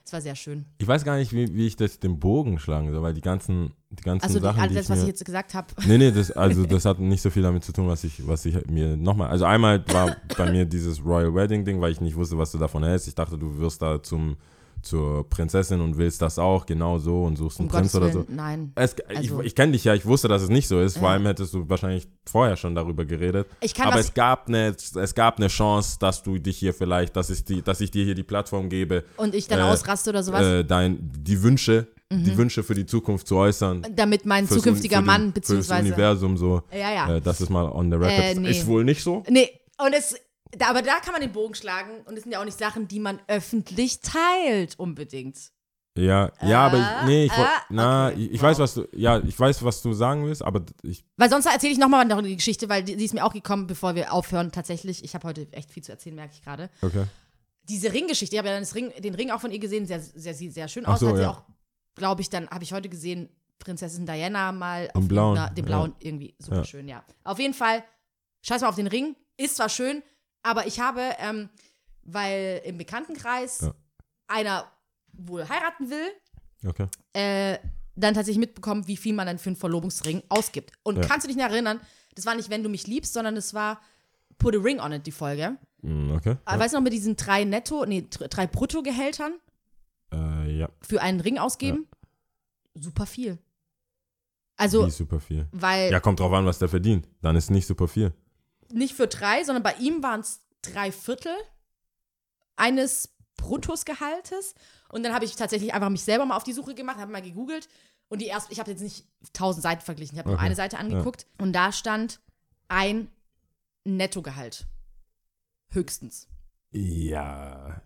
Es war sehr schön. Ich weiß gar nicht, wie, wie ich das den Bogen schlagen soll, weil die ganzen, die ganzen Also die, Sachen, die alles, ich was ich jetzt gesagt habe. Nee, nee, das, also [LAUGHS] das hat nicht so viel damit zu tun, was ich, was ich mir nochmal. Also einmal war bei mir dieses Royal Wedding Ding, weil ich nicht wusste, was du davon hältst. Ich dachte, du wirst da zum, zur Prinzessin und willst das auch, genau so und suchst einen Um Prinz Gottes oder Willen, so. nein. Es, Also- ich ich kenne dich ja, ich wusste, dass es nicht so ist. Vor Ja. allem hättest du wahrscheinlich vorher schon darüber geredet. Ich kann Aber es gab, eine, es gab eine Chance, dass du dich hier vielleicht, dass ich, die, dass ich dir hier die Plattform gebe, Und ich dann äh, ausraste oder sowas. äh, dein, die Wünsche, die Wünsche für die Zukunft zu äußern. damit mein zukünftiger für Mann, den, beziehungsweise. Fürs Universum so. Ja, ja. Äh, das ist mal on the record. Äh, nee. Ist wohl nicht so. Nee, und es, da, aber da kann man den Bogen schlagen und es sind ja auch nicht Sachen, die man öffentlich teilt, unbedingt. Ja, ja, aber ich, nee, ich, ah, na, okay, ich, ich wow. weiß, was du, ja, ich weiß, was du sagen willst, aber ich, Weil sonst erzähle ich nochmal noch die Geschichte, weil die, die ist mir auch gekommen, bevor wir aufhören. Tatsächlich, ich habe heute echt viel zu erzählen, merke ich gerade. okay. Diese Ringgeschichte, ich habe ja das Ring, den Ring auch von ihr gesehen, sehr, sehr, sieht sehr schön aus. so, Hat sie ja. auch, glaube ich, dann habe ich heute gesehen, Prinzessin Diana mal auf Blauen, irgendeiner- dem ja. blauen irgendwie super Ja. schön, ja. Auf jeden Fall, scheiß mal auf den Ring, ist zwar schön, aber ich habe, ähm, weil im Bekanntenkreis Ja. einer wohl heiraten will, Okay. äh, dann tatsächlich mitbekommen, wie viel man dann für einen Verlobungsring ausgibt. Und Ja. kannst du dich noch erinnern, das war nicht, wenn du mich liebst, sondern das war Put a Ring on it, die Folge. Mm, Okay. Ja. Weißt du noch, mit diesen drei Netto, nee, dr- drei Bruttogehältern Äh, ja, für einen Ring ausgeben? Super viel. Also, wie super viel. weil Ja, kommt drauf an, was der verdient. Dann ist nicht super viel. Nicht für drei, sondern bei ihm waren es drei Viertel eines Bruttosgehaltes. Und dann habe ich tatsächlich einfach mich selber mal auf die Suche gemacht, habe mal gegoogelt. Und die erste, ich habe jetzt nicht tausend Seiten verglichen, ich habe nur Okay. eine Seite angeguckt. Und da stand ein Nettogehalt. Höchstens. Ja.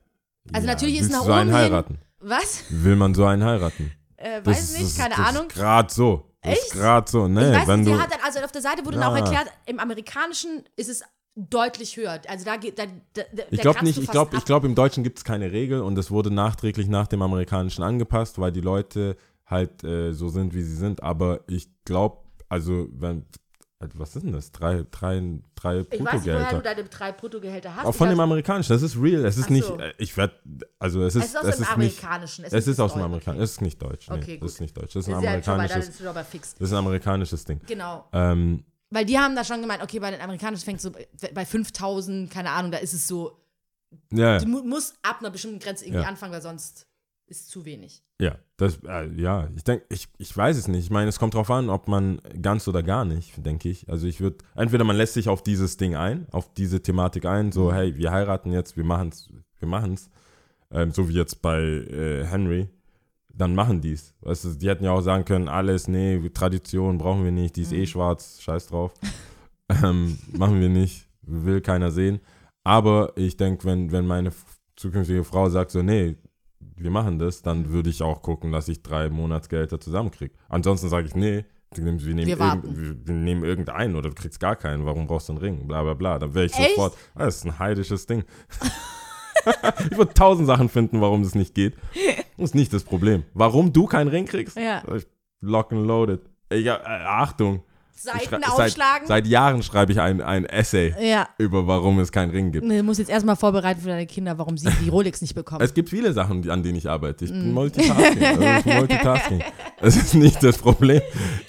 Also ja. natürlich ist Willst nach du so einen oben hin- heiraten. Was? Will man so einen heiraten? Äh, Das weiß ist- nicht, das, keine das Ahnung. Ist gerade so. Echt? ist gerade so. Nee, ich weiß wenn du. hat dann, also auf der Seite wurde dann auch Ja. erklärt, im amerikanischen ist es deutlich höher. Also da geht, da, da, Ich glaube nicht, ich glaube, ich glaube, im Deutschen gibt es keine Regel und es wurde nachträglich nach dem amerikanischen angepasst, weil die Leute halt äh, so sind, wie sie sind. Aber ich glaube, also wenn, was ist denn das? Drei, drei, drei Ich weiß nicht, woher du Bruttogehälter. deine drei Bruttogehälter hast. Auch von dem amerikanischen. Das ist real. Es ist Ach nicht, so. äh, ich werde, also es ist, Es ist aus es dem ist nicht, amerikanischen. es ist aus dem amerikanischen. Es ist nicht deutsch. Nee, Okay, das gut. ist nicht deutsch. Das ist ein ja amerikanisches, es fix. das ist ein amerikanisches Ding. Genau. Ähm, Weil die haben da schon gemeint, okay, bei den amerikanischen fängt so bei 5000, keine Ahnung, da ist es so, ja, du mu musst ab einer bestimmten Grenze irgendwie Ja. anfangen, weil sonst ist es zu wenig. Ja, das, äh, ja, ich denke, ich, ich weiß es nicht. Ich meine, es kommt drauf an, ob man ganz oder gar nicht, denke ich. Also ich würde, entweder man lässt sich auf dieses Ding ein, auf diese Thematik ein, so, hey, wir heiraten jetzt, wir machen's, wir machen's. Ähm, so wie jetzt bei äh, Henry, dann machen die's. Weißt du, die hätten ja auch sagen können, alles, nee, Tradition brauchen wir nicht, die ist eh schwarz, scheiß drauf. [LAUGHS] ähm, machen wir nicht, will keiner sehen. Aber ich denke, wenn, wenn meine zukünftige Frau sagt so, nee, wir machen das, dann würde ich auch gucken, dass ich drei Monatsgelder zusammenkriege. Ansonsten sage ich, nee, wir nehmen, wir, Wir nehmen irgendeinen oder du kriegst gar keinen, warum brauchst du einen Ring? Bla bla bla. Dann wäre ich Echt? sofort, ah, das ist ein heidisches Ding. [LAUGHS] ich würde tausend Sachen finden, warum das nicht geht. Das [LAUGHS] ist nicht das Problem. Warum du keinen Ring kriegst? Ja. Lock and loaded. Ich, äh, Achtung. Seiten aufschlagen. Seit, seit Jahren schreibe ich ein, ein Essay ja. über, warum es keinen Ring gibt. Du musst jetzt erstmal vorbereiten für deine Kinder, warum sie die Rolex nicht bekommen. Es gibt viele Sachen, an denen ich arbeite. Ich Mm. [LAUGHS] bin Multitasking. Also Multitasking. Das ist nicht das Problem.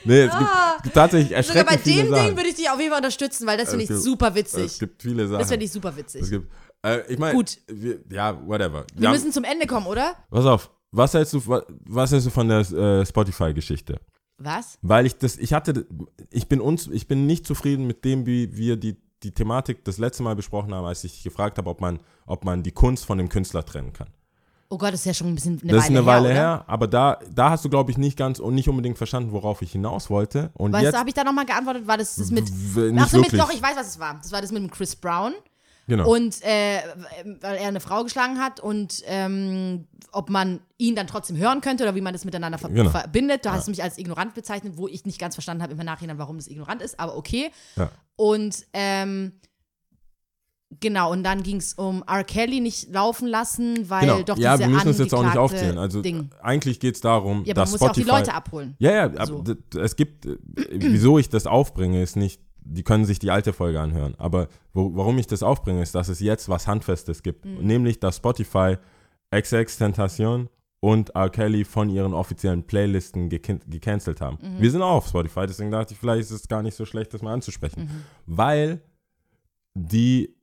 Nee, es gibt, es gibt tatsächlich Ah. Sogar bei erschreckend viele dem Sachen. Ding würde ich dich auf jeden Fall unterstützen, weil das finde ich Es gibt- super es witzig. gibt viele Sachen. Das finde ich super es witzig. gibt, äh, ich meine, Gut. wir, ja, whatever. Wir haben- müssen zum Ende kommen, oder? pass auf, was hältst du, wa- was hältst du von der äh, Spotify-Geschichte? Was? Weil ich das, ich hatte, ich bin uns, ich bin nicht zufrieden mit dem, wie wir die, die Thematik das letzte Mal besprochen haben, als ich gefragt habe, ob man, ob man die Kunst von dem Künstler trennen kann. Oh Gott, das ist ja schon ein bisschen eine das ist Weile eine Weile her, her, aber da, da hast du, glaube ich, nicht ganz und nicht unbedingt verstanden, worauf ich hinaus wollte. Und Weißt jetzt, du, habe ich da nochmal geantwortet? War das das mit. Ach so, mit, wirklich. doch, ich weiß, was es war. Das war das mit dem Chris Brown. Genau. Und äh, weil er eine Frau geschlagen hat und ähm, ob man ihn dann trotzdem hören könnte oder wie man das miteinander ver Genau. verbindet. Du hast mich als ignorant bezeichnet, wo ich nicht ganz verstanden habe im Nachhinein, warum das ignorant ist, aber okay. Ja. Und ähm, genau, und dann ging es um R. Kelly nicht laufen lassen, weil genau. doch ja, diese wir müssen es jetzt auch nicht aufzählen. Also Ding. eigentlich geht es darum, Ja, aber man dass muss ja auch die Spotify. Leute abholen. Ja, ja, So. es gibt, äh, wieso ich das aufbringe, ist nicht, die können sich die alte Folge anhören. Aber wo, warum ich das aufbringe, ist, dass es jetzt was Handfestes gibt. Mhm. Nämlich, dass Spotify XX Tentation und R. Kelly von ihren offiziellen Playlisten gecan gecancelt haben. Mhm. Wir sind auch auf Spotify, deswegen dachte ich, vielleicht ist es gar nicht so schlecht, das mal anzusprechen. Mhm. Weil die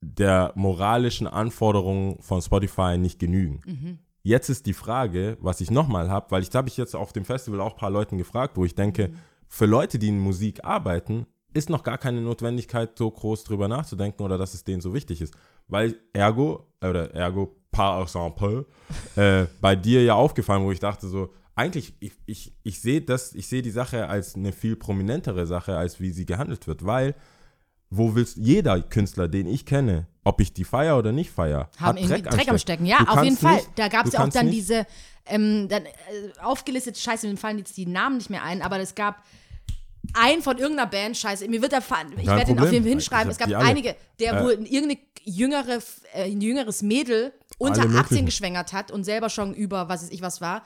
der moralischen Anforderungen von Spotify nicht genügen. Mhm. Jetzt ist die Frage, was ich nochmal habe, weil ich habe ich jetzt auf dem Festival auch ein paar Leuten gefragt, wo ich denke, für Leute, die in Musik arbeiten, ist noch gar keine Notwendigkeit, so groß drüber nachzudenken oder dass es denen so wichtig ist. Weil ergo, oder ergo par exemple, äh, [LAUGHS] bei dir ja aufgefallen, wo ich dachte so, eigentlich, ich, ich, ich sehe das, ich sehe die Sache als eine viel prominentere Sache, als wie sie gehandelt wird, weil wo willst jeder Künstler, den ich kenne, ob ich die feier oder nicht feier, haben hat irgendwie Dreck, Dreck, am Stecken. Ja, Du auf jeden Fall. nicht- da gab es ja auch dann nicht- diese ähm, dann, äh, aufgelistete Scheiße, mir fallen jetzt die Namen nicht mehr ein, aber es gab einen von irgendeiner Band, scheiße, mir wird der Fa- ich werde den auf jeden Fall hinschreiben. Es gab einige, der Äh, wohl irgendeine jüngere, äh, ein jüngeres Mädel unter Alle 18 möglichen. geschwängert hat und selber schon über, was weiß ich was war,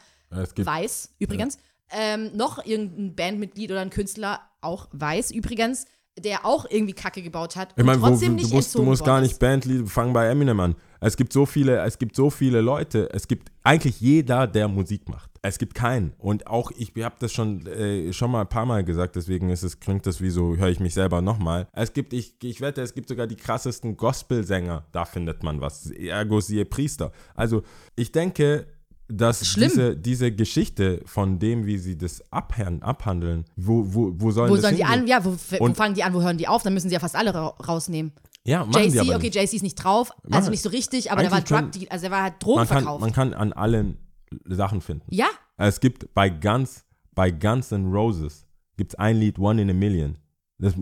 gibt, weiß übrigens. Ähm, noch irgendein Bandmitglied oder ein Künstler, auch weiß übrigens, der auch irgendwie Kacke gebaut hat Ich meine, wo, trotzdem du nicht musst, du musst gar nicht. Bandlied, fang bei Eminem an. Es gibt so viele, es gibt so viele Leute, es gibt eigentlich jeder, der Musik macht. Es gibt keinen. Und auch ich habe das schon, äh, schon mal ein paar Mal gesagt, deswegen ist es, klingt das wie so, höre ich mich selber nochmal. Es gibt, ich, ich wette, es gibt sogar die krassesten Gospelsänger, da findet man was. Ergo siehe Priester. Also ich denke, dass Schlimm. diese, diese Geschichte von dem, wie sie das abhand, abhandeln, wo, wo, wo sollen Wo sollen die an? Ja, wo, wo fangen die an? Wo hören die auf? Dann müssen sie ja fast alle ra rausnehmen. Ja, machen die aber JC, okay. JC ist nicht drauf, also Machen- nicht so richtig, aber der war Drug also der war halt Drogen man kann, verkauft. man kann an allen Sachen finden. ja, Es gibt bei Guns, bei Guns N' Roses gibt es ein Lied, One in a Million. Das,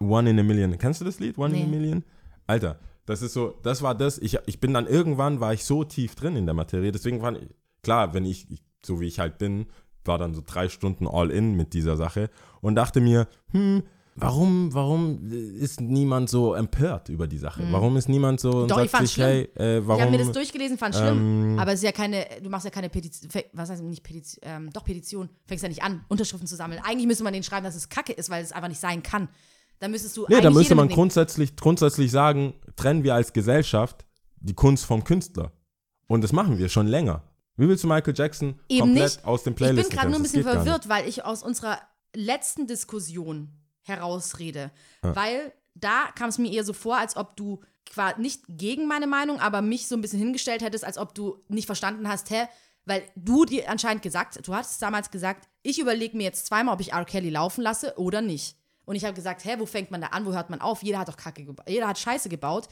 One in a Million. Kennst du das Lied, One in a Nee. Million? Alter, das ist so, das war das. Ich, ich bin dann irgendwann, war ich so tief drin in der Materie. Deswegen war ich, klar, wenn ich, ich, so wie ich halt bin, war dann so drei Stunden all in mit dieser Sache und dachte mir, hm, warum, warum ist niemand so empört über die Sache? Warum ist niemand so und Mhm. Doch, ich sagt fand's sich, hey, äh, Ich warum? habe mir das durchgelesen, fand schlimm. ähm, aber es ist ja keine, du machst ja keine Petition, was heißt nicht Petition, ähm, doch Petition, fängst ja nicht an, Unterschriften zu sammeln. Eigentlich müsste man denen schreiben, dass es Kacke ist, weil es einfach nicht sein kann. Dann müsstest du Nee, da müsste man mitnehmen. grundsätzlich, grundsätzlich sagen, trennen wir als Gesellschaft die Kunst vom Künstler. Und das machen wir schon länger. Wie willst du Michael Jackson Eben komplett nicht. aus dem Ich Playlist bin gerade nur ein bisschen verwirrt, weil ich aus unserer letzten Diskussion herausrede. Weil da kam es mir eher so vor, als ob du quasi nicht gegen meine Meinung, aber mich so ein bisschen hingestellt hättest, als ob du nicht verstanden hast, hä? Weil du dir anscheinend gesagt, du hast damals gesagt, ich überlege mir jetzt zweimal, ob ich R. Kelly laufen lasse oder nicht. Und ich habe gesagt, hä, wo fängt man da an, wo hört man auf? Jeder hat doch Kacke gebaut, jeder hat Scheiße gebaut.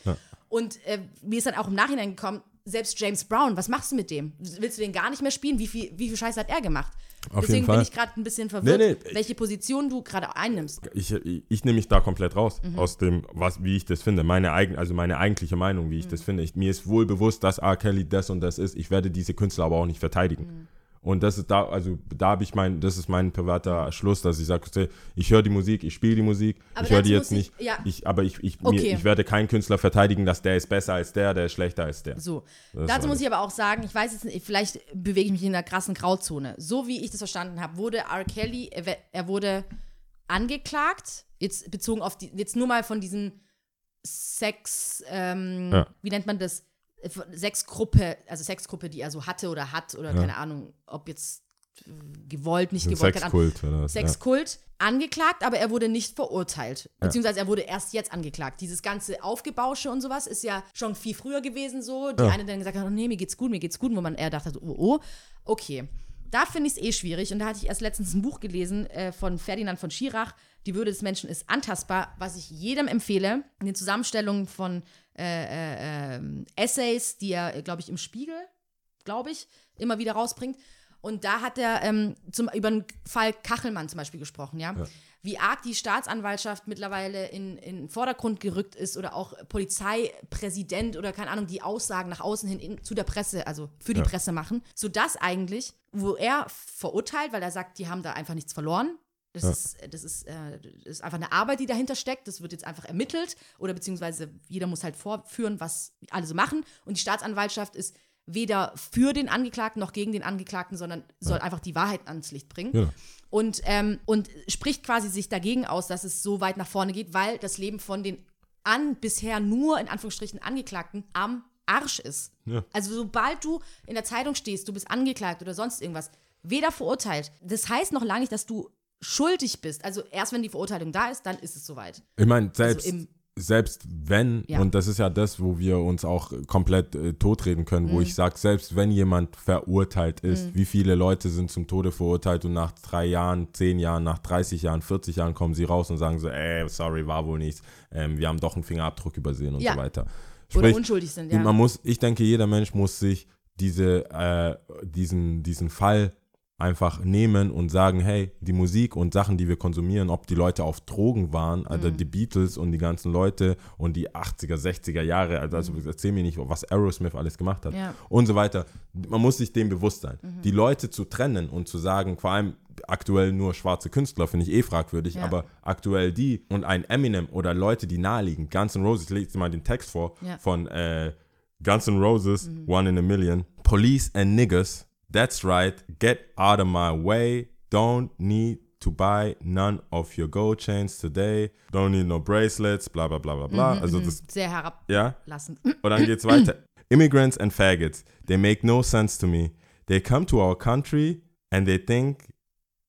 Und äh, mir ist dann auch im Nachhinein gekommen, selbst James Brown, was machst du mit dem? Willst du den gar nicht mehr spielen? Wie viel, wie viel Scheiße hat er gemacht? Auf Deswegen bin ich gerade ein bisschen verwirrt, Nee, nee. welche Position du gerade einnimmst. Ich, ich, ich nehme mich da komplett raus Mhm. aus dem, was, wie ich das finde. Meine eigen, also meine eigentliche Meinung, wie ich Mhm. das finde. Ich, mir ist wohl bewusst, dass R. Kelly das und das ist. Ich werde diese Künstler aber auch nicht verteidigen. Mhm. Und das ist da, also da habe ich mein, das ist mein privater Schluss, dass ich sage, ich höre die Musik, ich spiele die Musik, Aber ich höre die jetzt ich- nicht, ja. ich, aber ich, ich, Okay. mir, ich werde keinen Künstler verteidigen, dass der ist besser als der, der ist schlechter als der. So. Das Dazu muss ich aber auch sagen, ich weiß jetzt nicht, vielleicht bewege ich mich in einer krassen Grauzone. So wie ich das verstanden habe, wurde R. Kelly, er er wurde angeklagt, jetzt bezogen auf die, jetzt nur mal von diesen Sex, ähm, Ja. wie nennt man das? Sexgruppe, also Sexgruppe, die er so hatte oder hat oder keine Ahnung, ob jetzt äh, gewollt, nicht gewollt. Sexkult oder was. Ja. Sexkult angeklagt, aber er wurde nicht verurteilt. Beziehungsweise er wurde erst jetzt angeklagt. Dieses ganze Aufgebausche und sowas ist ja schon viel früher gewesen so. Die Ja. eine dann gesagt hat, oh, nee, mir geht's gut, mir geht's gut, wo man eher dachte, oh, oh, okay. Da finde ich es eh schwierig. Und da hatte ich erst letztens ein Buch gelesen äh, von Ferdinand von Schirach, Die Würde des Menschen ist antastbar, was ich jedem empfehle. In den Zusammenstellungen von äh, äh, ähm, Essays, die er, glaube ich, im Spiegel, glaube ich, immer wieder rausbringt. Und da hat er ähm, zum, über den Fall Kachelmann zum Beispiel gesprochen, ja? Wie arg die Staatsanwaltschaft mittlerweile in, in den Vordergrund gerückt ist oder auch Polizeipräsident oder keine Ahnung, die Aussagen nach außen hin in, zu der Presse, also für die Presse machen, sodass eigentlich, wo er verurteilt, weil er sagt, die haben da einfach nichts verloren. Das, ist, das, ist, äh, das ist einfach eine Arbeit, die dahinter steckt. Das wird jetzt einfach ermittelt oder beziehungsweise jeder muss halt vorführen, was alle so machen. Und die Staatsanwaltschaft ist weder für den Angeklagten noch gegen den Angeklagten, sondern soll einfach die Wahrheit ans Licht bringen. Ja. Und, ähm, und spricht quasi sich dagegen aus, dass es so weit nach vorne geht, weil das Leben von den an bisher nur in Anführungsstrichen Angeklagten am Arsch ist. Ja. Also sobald du in der Zeitung stehst, du bist angeklagt oder sonst irgendwas, weder verurteilt. Das heißt noch lange nicht, dass du schuldig bist. Also erst wenn die Verurteilung da ist, dann ist es soweit. Ich meine, selbst, im- selbst wenn, Ja. und das ist ja das, wo wir uns auch komplett äh, totreden können, Mhm. wo ich sage, selbst wenn jemand verurteilt ist, wie viele Leute sind zum Tode verurteilt und nach drei Jahren, zehn Jahren, nach 30 Jahren, 40 Jahren kommen sie raus und sagen so, ey, sorry, war wohl nichts, ähm, wir haben doch einen Fingerabdruck übersehen und Ja. so weiter. Oder Sprich, unschuldig sind, ja. man muss, ich denke, jeder Mensch muss sich diese, äh, diesen, diesen Fall einfach nehmen und sagen, hey, die Musik und Sachen, die wir konsumieren, ob die Leute auf Drogen waren, also Mhm. die Beatles und die ganzen Leute und die 80er, 60er Jahre, also, also erzähl mir nicht, was Aerosmith alles gemacht hat Mhm. Ja. und so weiter. Man muss sich dem bewusst sein. Mhm. Die Leute zu trennen und zu sagen, vor allem aktuell nur schwarze Künstler, finde ich eh fragwürdig, Ja. aber aktuell die und ein Eminem oder Leute, die naheliegen, Guns N' Roses, ich lese dir mal den Text vor Ja. von äh, Guns N' Roses, One in a Million. Police and niggas, that's right, get out of my way, don't need to buy none of your gold chains today, don't need no bracelets, bla bla bla bla bla. Also das, Sehr herablassend. ja. Und dann geht's weiter. [LAUGHS] Immigrants and faggots, they make no sense to me. They come to our country and they think,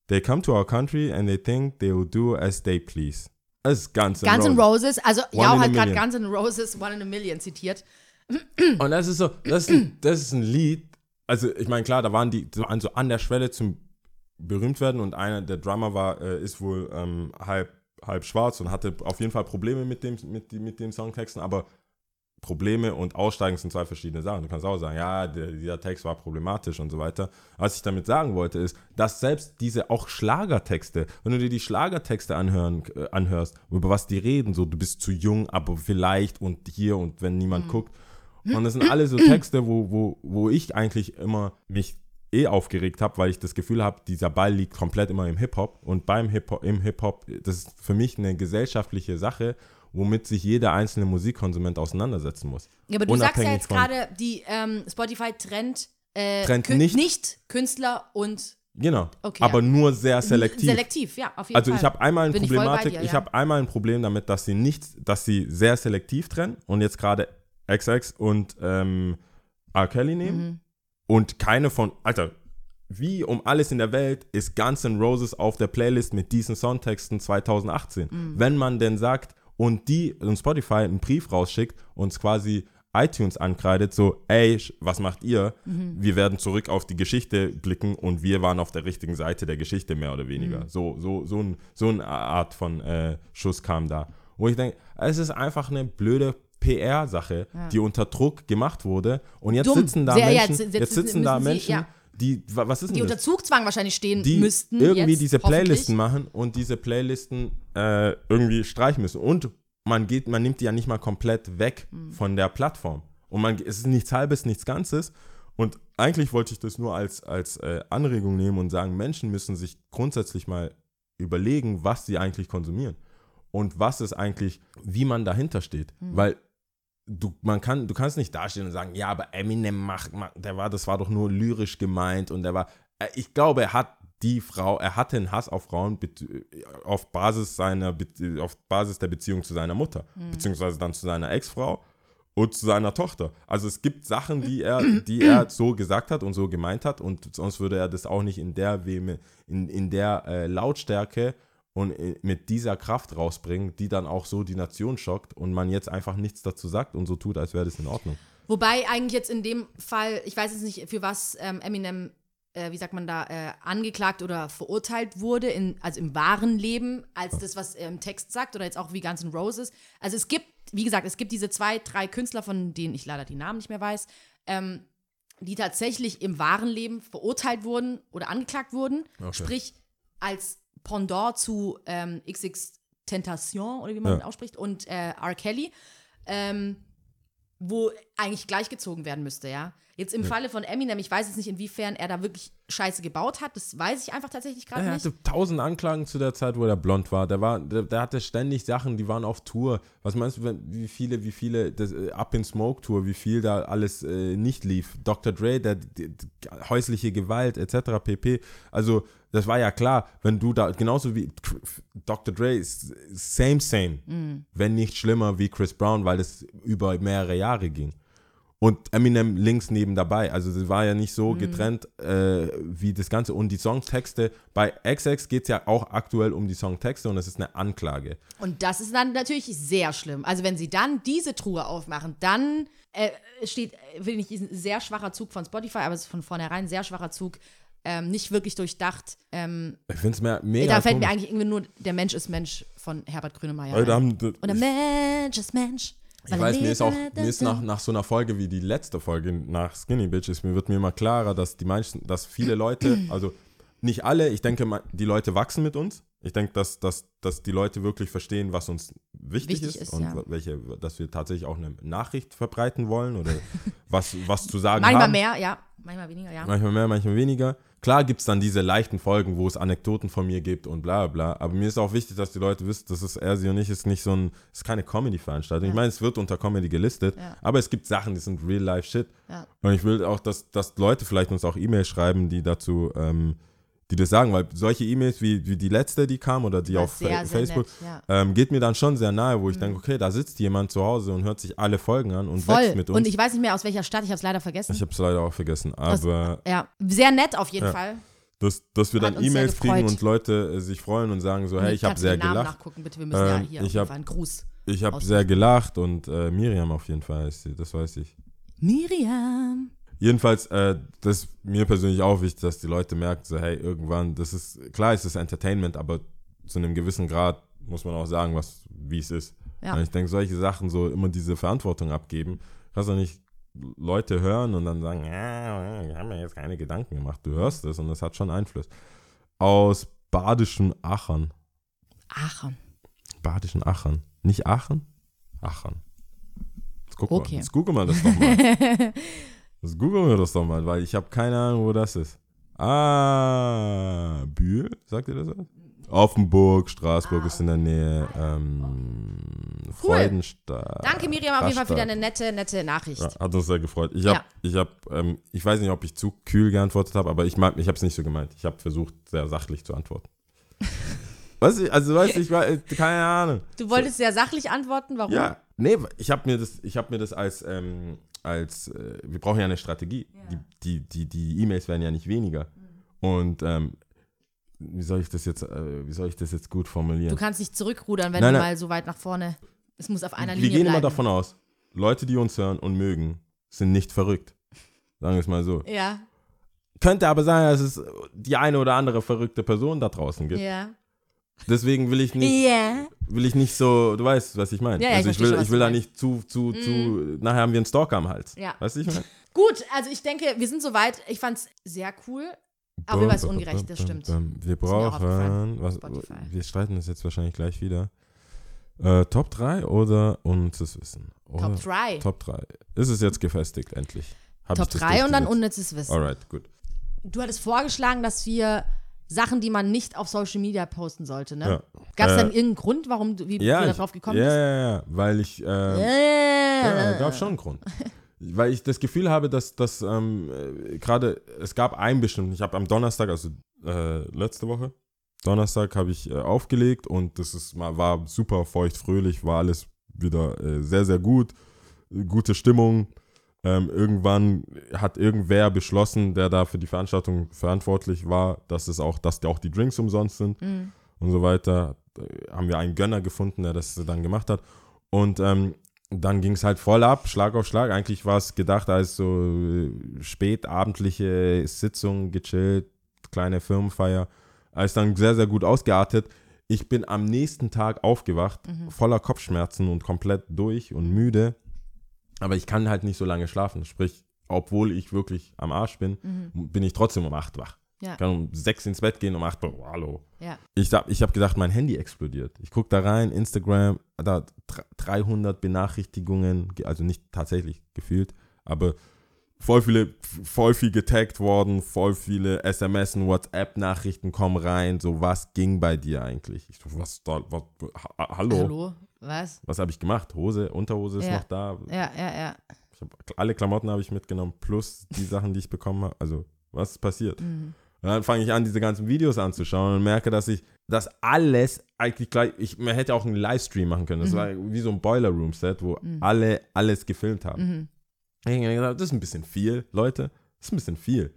they come to our country and they think they will do as they please. Das ist Guns N' Guns N' Roses. Roses, also One ja, in a hat gerade. Guns N' Roses One in a Million zitiert. Und das ist so, das das ist ein Lied. Also, ich meine, klar, da waren die an, so an der Schwelle zum berühmt werden und einer der Drummer war, äh, ist wohl ähm, halb, halb schwarz und hatte auf jeden Fall Probleme mit dem, mit, mit den Songtexten, aber Probleme und Aussteigen sind zwei verschiedene Sachen. Du kannst auch sagen, ja, der, dieser Text war problematisch und so weiter. Was ich damit sagen wollte, ist, dass selbst diese auch Schlagertexte, wenn du dir die Schlagertexte anhören, äh, anhörst, über was die reden, so du bist zu jung, aber vielleicht und hier und wenn niemand guckt. Und das sind alle so Texte, wo, wo, wo ich eigentlich immer mich eh aufgeregt habe, weil ich das Gefühl habe, dieser Ball liegt komplett immer im Hip-Hop. Und beim Hip-Hop, im Hip-Hop, das ist für mich eine gesellschaftliche Sache, womit sich jeder einzelne Musikkonsument auseinandersetzen muss. Ja, aber du sagst ja Unabhängig jetzt gerade, die ähm, Spotify trennt, äh, Trennt Kün- nicht- Künstler und Genau. Okay, aber ja. nur sehr selektiv. Selektiv, ja, auf jeden Also Fall. ich habe einmal eine ich ich ja. habe einmal ein Problem damit, dass sie nicht, dass sie sehr selektiv trennen und jetzt gerade XX und ähm, R. Kelly nehmen Mhm. und keine von, Alter, wie um alles in der Welt ist Guns N' Roses auf der Playlist mit diesen Songtexten 2018. Mhm. Wenn man denn sagt und die und Spotify einen Brief rausschickt und es quasi iTunes ankreidet, so, ey, was macht ihr? Mhm. Wir werden zurück auf die Geschichte blicken und wir waren auf der richtigen Seite der Geschichte, mehr oder weniger. Mhm. So, so, so, ein, so eine Art von äh, Schuss kam da. Wo ich denke, es ist einfach eine blöde PR-Sache, die unter Druck gemacht wurde. Und jetzt Dumm. sitzen da Sehr, ja, Menschen, jetzt- jetzt, jetzt sitzen da müssen sie- Menschen, ja. die, wa- was ist denn die das? unter Zugzwang wahrscheinlich stehen die müssten. irgendwie jetzt, diese. Playlisten machen und diese Playlisten äh, irgendwie streichen müssen. Und man geht, man nimmt die ja nicht mal komplett weg Mhm. von der Plattform. Und man, es ist nichts Halbes, nichts Ganzes. Und eigentlich wollte ich das nur als, als äh, Anregung nehmen und sagen, Menschen müssen sich grundsätzlich mal überlegen, was sie eigentlich konsumieren. Und was ist eigentlich, wie man dahinter steht. Mhm. Weil du, man kann, du kannst nicht dastehen und sagen, ja, aber Eminem macht, macht, der war, das war doch nur lyrisch gemeint und der war, äh, ich glaube, er hat die Frau, er hatte einen Hass auf Frauen bet- auf Basis seiner, Be- auf Basis der Beziehung zu seiner Mutter, beziehungsweise dann zu seiner Ex-Frau und zu seiner Tochter. Also es gibt Sachen, die er, [CLEARS THROAT] die er so gesagt hat und so gemeint hat und sonst würde er das auch nicht in der Wehme, in, in der äh, Lautstärke und äh, mit dieser Kraft rausbringen, die dann auch so die Nation schockt und man jetzt einfach nichts dazu sagt und so tut, als wäre das in Ordnung. Wobei eigentlich jetzt in dem Fall, ich weiß jetzt nicht, für was ähm, Eminem, äh, wie sagt man da, äh, angeklagt oder verurteilt wurde, in, also im wahren Leben, als das, was er im Text sagt oder jetzt auch wie Guns N' Roses. Also es gibt, wie gesagt, es gibt diese zwei, drei Künstler, von denen ich leider die Namen nicht mehr weiß, ähm, die tatsächlich im wahren Leben verurteilt wurden oder angeklagt wurden. Okay. Sprich, als Pendant zu ähm, XX Tentation oder wie man Ja. ausspricht und äh, R. Kelly. Ähm, wo eigentlich gleichgezogen werden müsste, ja. Jetzt im Falle von Eminem, ich weiß jetzt nicht, inwiefern er da wirklich Scheiße gebaut hat. Das weiß ich einfach tatsächlich gerade Er nicht. hatte tausend Anklagen zu der Zeit, wo er blond war. Der war, der, der hatte ständig Sachen, die waren auf Tour. Was meinst du, wie viele, wie viele, das äh, Up in Smoke Tour, wie viel da alles äh, nicht lief? Dr. Dre, der, die, die, häusliche Gewalt etc. pp. Also das war ja klar, wenn du da genauso wie Dr. Dre ist same same, wenn nicht schlimmer wie Chris Brown, weil das über mehrere Jahre ging. Und Eminem links neben dabei. Also es war ja nicht so getrennt äh, wie das Ganze. Und die Songtexte, bei XX geht es ja auch aktuell um die Songtexte und es ist eine Anklage. Und das ist dann natürlich sehr schlimm. Also wenn sie dann diese Truhe aufmachen, dann äh, steht, will ich ein sehr schwacher Zug von Spotify, aber es ist von vornherein ein sehr schwacher Zug, ähm, nicht wirklich durchdacht. Ähm, Ich finde es mehr, mega da fällt mir komisch. eigentlich irgendwie nur Der Mensch ist Mensch von Herbert Grönemeyer. Leute ein. haben, Und der Mensch ist Mensch. Ich weiß, mir ist auch, mir ist nach, nach so einer Folge wie die letzte Folge nach Skinny Bitches, mir wird mir immer klarer, dass die meisten, dass viele Leute, [CLEARS THROAT] also nicht alle, ich denke, die Leute wachsen mit uns. Ich denke, dass, dass, dass die Leute wirklich verstehen, was uns wichtig, Wichtig ist, ist, und ja. welche, dass wir tatsächlich auch eine Nachricht verbreiten wollen oder [LAUGHS] was, was zu sagen Manchmal haben. mehr, ja. Manchmal weniger, ja. Manchmal mehr, manchmal weniger. Klar gibt es dann diese leichten Folgen, wo es Anekdoten von mir gibt und bla bla. Aber mir ist auch wichtig, dass die Leute wissen, das ist er, sie und ich, ist nicht so ein, ist keine Comedy-Veranstaltung. Ich meine, es wird unter Comedy gelistet, Ja. aber es gibt Sachen, die sind real-life-Shit. Ja. Und ich will auch, dass, dass Leute vielleicht uns auch E-Mails schreiben, die dazu, ähm, die das sagen, weil solche E-Mails wie, wie die letzte, die kam oder die War auf sehr, Fa- sehr Facebook, nett, ja. ähm, geht mir dann schon sehr nahe, wo ich Mhm. denke, okay, da sitzt jemand zu Hause und hört sich alle Folgen an und Voll. wächst mit uns. Und ich weiß nicht mehr, aus welcher Stadt, ich habe es leider vergessen. ich habe es leider auch vergessen, aber ja, sehr nett auf jeden Ja. Fall. dass, dass wir Hat dann E-Mails kriegen und Leute äh, sich freuen und sagen so, hey, ich habe sehr Namen gelacht. nachgucken, bitte. Wir müssen ja Ähm, hier auf ich hab- einen Gruß. Ich habe sehr gelacht und äh, Miriam auf jeden Fall ist sie, das weiß ich. Miriam. Jedenfalls, äh, das ist mir persönlich auch wichtig, dass die Leute merken, so, hey, irgendwann, das ist, klar ist es Entertainment, aber zu einem gewissen Grad muss man auch sagen, was, wie es ist. Ja. Und ich denke, solche Sachen, so immer diese Verantwortung abgeben, kannst du nicht Leute hören und dann sagen, ja, wir haben ja jetzt keine Gedanken gemacht. Du hörst es und das hat schon Einfluss. Aus badischen Achern. Aachen. Badischen Achern. Nicht Aachen? Achern. Jetzt guck Okay. mal. Jetzt gucken wir das doch mal. [LAUGHS] Jetzt googeln wir das doch mal, weil ich habe keine Ahnung, wo das ist. Ah, Bühl, sagt ihr das? was? Offenburg, Straßburg ist in der Nähe. Ähm, Freudenstadt. Danke, Miriam, auf jeden Fall für deine nette, nette Nachricht. Ja, hat uns sehr gefreut. Ich habe, Ja. ich habe, ähm, ich weiß nicht, ob ich zu kühl geantwortet habe, aber ich, mag- ich habe es nicht so gemeint. Ich habe versucht, sehr sachlich zu antworten. [LAUGHS] Was ich, also weißt du, ich war, äh, keine Ahnung. Du wolltest sehr sachlich antworten, warum? Ja, nee, ich habe mir das, ich habe mir das als, ähm, als, äh, wir brauchen ja eine Strategie. Die, die, die, die E-Mails werden ja nicht weniger. Und ähm, wie soll ich das jetzt, äh, wie soll ich das jetzt gut formulieren? Du kannst nicht zurückrudern, wenn Nein, du nein. mal so weit nach vorne. Es muss auf einer wir Linie gehen bleiben. immer davon aus, Leute, die uns hören und mögen, sind nicht verrückt. Sagen wir es mal so. Ja, Könnte aber sein, dass es die eine oder andere verrückte Person da draußen gibt. ja. Deswegen will ich nicht, Ja. will ich nicht so, du weißt, was ich meine. Ja, ja, also ich ich will, schon, ich will da nicht zu, zu, zu, nachher haben wir einen Stalker am Hals. Ja. Weißt du, ich meine? Gut, also ich denke, wir sind soweit. Ich fand's sehr cool. Aber war es ungerecht, das stimmt. Wir brauchen, was, wir streiten das jetzt wahrscheinlich gleich wieder. Äh, Top 3 oder unnützes Wissen? Oder Top 3. Top 3. Ist es jetzt gefestigt, endlich? Hab Top ich das 3 und dann unnützes Wissen. Alright, gut. Du hattest vorgeschlagen, dass wir Sachen, die man nicht auf Social Media posten sollte, ne? Ja. Gab es Äh, dann irgendeinen Grund, warum du, wie Ja, du ich, darauf gekommen ja, bist? ja, ja, weil ich, äh, Ja, ja, gab schon einen Grund. Weil ich das Gefühl habe, dass, dass ähm, äh, gerade, es gab einen bestimmten, ich habe am Donnerstag, also äh, letzte Woche, Donnerstag habe ich äh, aufgelegt und das ist, war super feucht, fröhlich, war alles wieder äh, sehr, sehr gut, gute Stimmung. Ähm, irgendwann hat irgendwer beschlossen, der da für die Veranstaltung verantwortlich war, dass es auch, dass auch die Drinks umsonst sind Mhm. und so weiter. Da haben wir einen Gönner gefunden, der das dann gemacht hat. Und ähm, dann ging es halt voll ab, Schlag auf Schlag. Eigentlich war es gedacht als so äh, spätabendliche Sitzung, gechillt, kleine Firmenfeier. Ist dann sehr, sehr gut ausgeartet. Ich bin am nächsten Tag aufgewacht, voller Kopfschmerzen und komplett durch und müde. Aber ich kann halt nicht so lange schlafen. Sprich, obwohl ich wirklich am Arsch bin, bin ich trotzdem um 8 wach. Ja. Ich kann um 6 ins Bett gehen, um 8 Uhr, hallo. Ja. Ich, hab- ich habe gedacht, mein Handy explodiert. Ich gucke da rein, Instagram, da dr- 300 Benachrichtigungen, ge- also nicht tatsächlich gefühlt, aber voll viele, voll viel getaggt worden, voll viele SMS und WhatsApp-Nachrichten kommen rein. So, was ging bei dir eigentlich? Ich so, was, da, was ha, hallo? Hallo? Was? Was habe ich gemacht? Hose, Unterhose ist Ja. noch da. Ja, ja, ja. Hab, alle Klamotten habe ich mitgenommen, plus die Sachen, die ich bekommen habe. Also, was ist passiert? Mhm. Und dann fange ich an, diese ganzen Videos anzuschauen und merke, dass ich das alles eigentlich gleich, ich, man hätte auch einen Livestream machen können. Das Mhm. war wie so ein Boiler Room Set, wo alle alles gefilmt haben. Mhm. Ich habe gedacht, das ist ein bisschen viel, Leute. Das ist ein bisschen viel.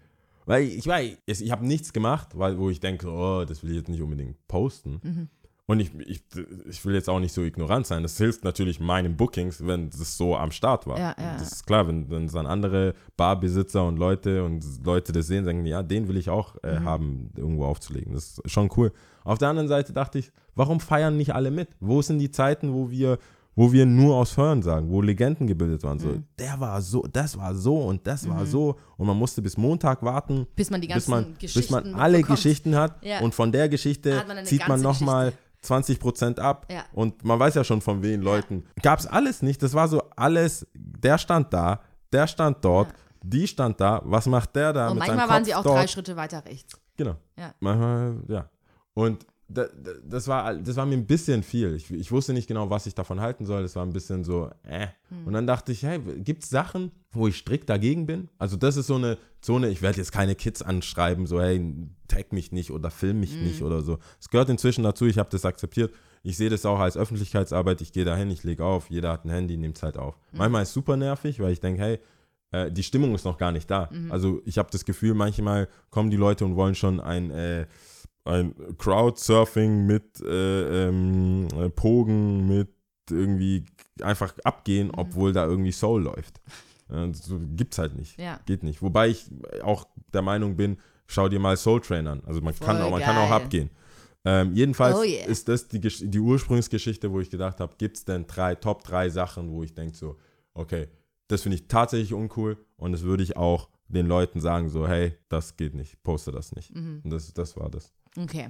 Weil ich, weil ich, ich habe nichts gemacht, weil, wo ich denke, oh, das will ich jetzt nicht unbedingt posten. Mhm. Und ich, ich, ich will jetzt auch nicht so ignorant sein. Das hilft natürlich meinen Bookings, wenn das so am Start war. Ja, ja, das ist klar, wenn, wenn dann andere Barbesitzer und Leute und Leute das sehen, sagen, ja, den will ich auch äh, Mhm. haben, irgendwo aufzulegen. Das ist schon cool. Auf der anderen Seite dachte ich, warum feiern nicht alle mit? Wo sind die Zeiten, wo wir, wo wir nur aus Hören sagen, wo Legenden gebildet waren? So, Mhm. der war so, das war so und das war so. Und man musste bis Montag warten, Bis man die ganzen bis man, Geschichten bis man alle mitbekommt. Geschichten hat Ja. und von der Geschichte man zieht man nochmal Geschichte. 20% ab Ja. und man weiß ja schon von wen Leuten. Gab es alles nicht, das war so alles, der stand da, der stand dort, die stand da, was macht der da Und mit manchmal seinem waren Kopf sie auch dort? drei Schritte weiter rechts. Genau. Ja. Manchmal, ja. Und da, da, das, war, das war mir ein bisschen viel. Ich, ich wusste nicht genau, was ich davon halten soll. Das war ein bisschen so, äh. Hm. Und dann dachte ich, hey, gibt es Sachen, wo ich strikt dagegen bin? Also das ist so eine Zone, ich werde jetzt keine Kids anschreiben, so, hey, tag mich nicht oder film mich nicht Hm. oder so. Es gehört inzwischen dazu, ich habe das akzeptiert. Ich sehe das auch als Öffentlichkeitsarbeit. Ich gehe dahin, ich lege auf, jeder hat ein Handy, nimmt es halt auf. Hm. Manchmal ist es super nervig, weil ich denke, hey, äh, die Stimmung ist noch gar nicht da. Also ich habe das Gefühl, manchmal kommen die Leute und wollen schon ein, äh, ein Crowdsurfing mit äh, ähm, äh, Pogen, mit irgendwie einfach abgehen, obwohl da irgendwie Soul läuft. Äh, so gibt's halt nicht. Ja. Geht nicht. Wobei ich auch der Meinung bin, schau dir mal Soul Train an. Also man, kann, auch, man kann auch abgehen. Ähm, jedenfalls Oh yeah. ist das die, die Ursprungsgeschichte, wo ich gedacht habe, gibt es denn drei, Top drei Sachen, wo ich denke so, okay, das finde ich tatsächlich uncool und das würde ich auch den Leuten sagen, so, hey, das geht nicht, poste das nicht. Mhm. Und das, das war das. Okay.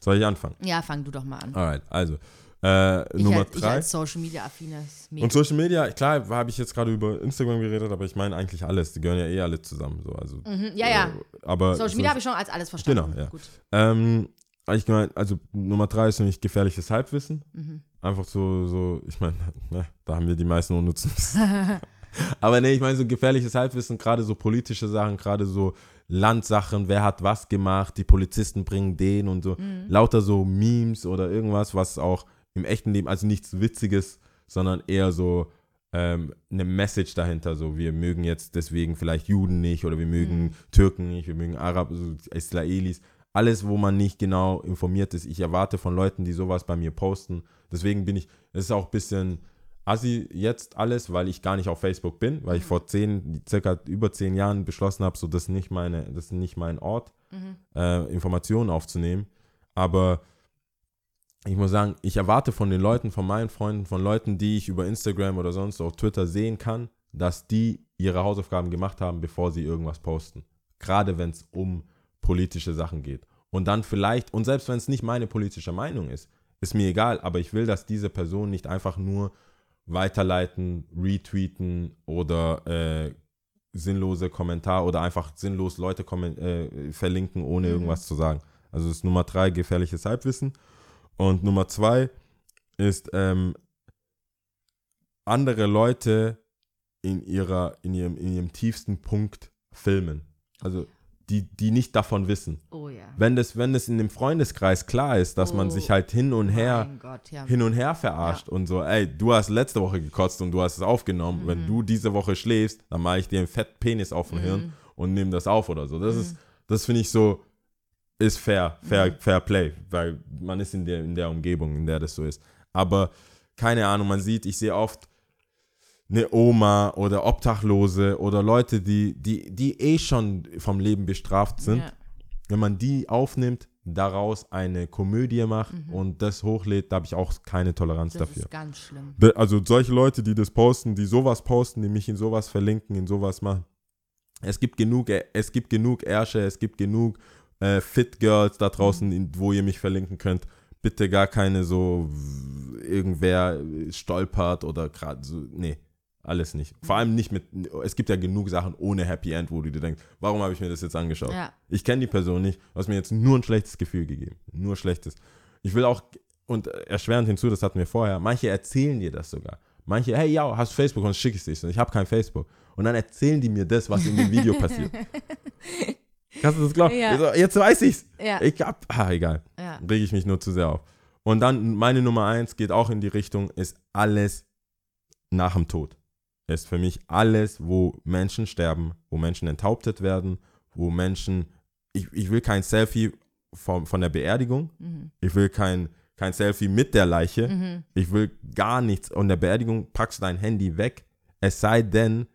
Soll ich anfangen? Ja, fang du doch mal an. Alright, also, äh, Ich, Nummer als, ich drei. als Social Media affines Mädchen. Und Social Media, klar, habe ich jetzt gerade über Instagram geredet, aber ich meine eigentlich alles. Die gehören ja eh alle zusammen. So. Also, Mhm, ja, ja. Äh, aber Social so- Media habe ich schon als alles verstanden. Genau, ja. Gut. Ähm, ich meine, also Nummer drei ist nämlich gefährliches Halbwissen. Mhm. Einfach so, so, ich meine, [LAUGHS] ne, da haben wir die meisten unnützen. [LAUGHS] Aber nee, ich meine, so gefährliches Halbwissen, gerade so politische Sachen, gerade so Landsachen, wer hat was gemacht, die Polizisten bringen den und so. Mhm. Lauter so Memes oder irgendwas, was auch im echten Leben, also nichts Witziges, sondern eher so ähm, eine Message dahinter. So, wir mögen jetzt deswegen vielleicht Juden nicht oder wir mögen Mhm. Türken nicht, wir mögen Arab, so Israelis. Alles, wo man nicht genau informiert ist. Ich erwarte von Leuten, die sowas bei mir posten. Deswegen bin ich, es ist auch ein bisschen assi jetzt alles, weil ich gar nicht auf Facebook bin, weil ich vor zehn, circa über zehn Jahren beschlossen habe, so das ist nicht meine, das ist nicht mein Ort, äh, Informationen aufzunehmen. Aber ich muss sagen, ich erwarte von den Leuten, von meinen Freunden, von Leuten, die ich über Instagram oder sonst auf Twitter sehen kann, dass die ihre Hausaufgaben gemacht haben, bevor sie irgendwas posten. Gerade wenn es um politische Sachen geht. Und dann vielleicht, und selbst wenn es nicht meine politische Meinung ist, ist mir egal, aber ich will, dass diese Person nicht einfach nur weiterleiten, retweeten oder äh, sinnlose Kommentar oder einfach sinnlos Leute äh, verlinken, ohne irgendwas zu sagen. Also das ist Nummer drei, gefährliches Halbwissen. Und Nummer zwei ist ähm, andere Leute in, ihrer, in, ihrem, in ihrem tiefsten Punkt filmen. Also die, die nicht davon wissen. Oh ja. Wenn das, wenn das in dem Freundeskreis klar ist, dass man Oh. sich halt hin und her Gott, ja. hin und her verarscht und so, ey, du hast letzte Woche gekotzt und du hast es aufgenommen. Wenn du diese Woche schläfst, dann mache ich dir einen fetten Penis auf dem Hirn und nehme das auf oder so. Das ist, das finde ich so, ist fair, fair, fair play, weil man ist in der, in der Umgebung, in der das so ist. Aber keine Ahnung, man sieht, ich sehe oft eine Oma oder Obdachlose oder Leute, die, die, die eh schon vom Leben bestraft sind Ja. wenn man die aufnimmt, daraus eine Komödie macht und das hochlädt, da habe ich auch keine Toleranz Mhm. Das dafür. ist ganz schlimm. Also solche Leute, die das posten, die sowas posten, die mich in sowas verlinken, in sowas machen. Es gibt genug, es gibt genug Ärsche, es gibt genug äh, Fit Girls da draußen, in, wo ihr mich verlinken könnt. Bitte gar keine so irgendwer stolpert oder gerade so, nee, alles nicht. Vor allem nicht mit, es gibt ja genug Sachen ohne Happy End, wo du dir denkst, warum habe ich mir das jetzt angeschaut? Ja. Ich kenne die Person nicht, du hast mir jetzt nur ein schlechtes Gefühl gegeben. Nur schlechtes. Ich will auch, und erschwerend hinzu, das hatten wir vorher, manche erzählen dir das sogar. Manche, hey, ja, hast du Facebook und schicke ich es dir. Ich habe kein Facebook. Und dann erzählen die mir das, was in dem Video passiert. [LAUGHS] Kannst du das glauben? Ja. Jetzt weiß ich's. Ja. Ich hab, ah, egal. Ja. Rege ich mich nur zu sehr auf. Und dann meine Nummer eins geht auch in die Richtung, ist alles nach dem Tod. Ist für mich alles, wo Menschen sterben, wo Menschen enthauptet werden, wo Menschen, ich, ich will kein Selfie von, von der Beerdigung, Mhm. ich will kein, kein Selfie mit der Leiche, ich will gar nichts. Und der Beerdigung packst du dein Handy weg, es sei denn,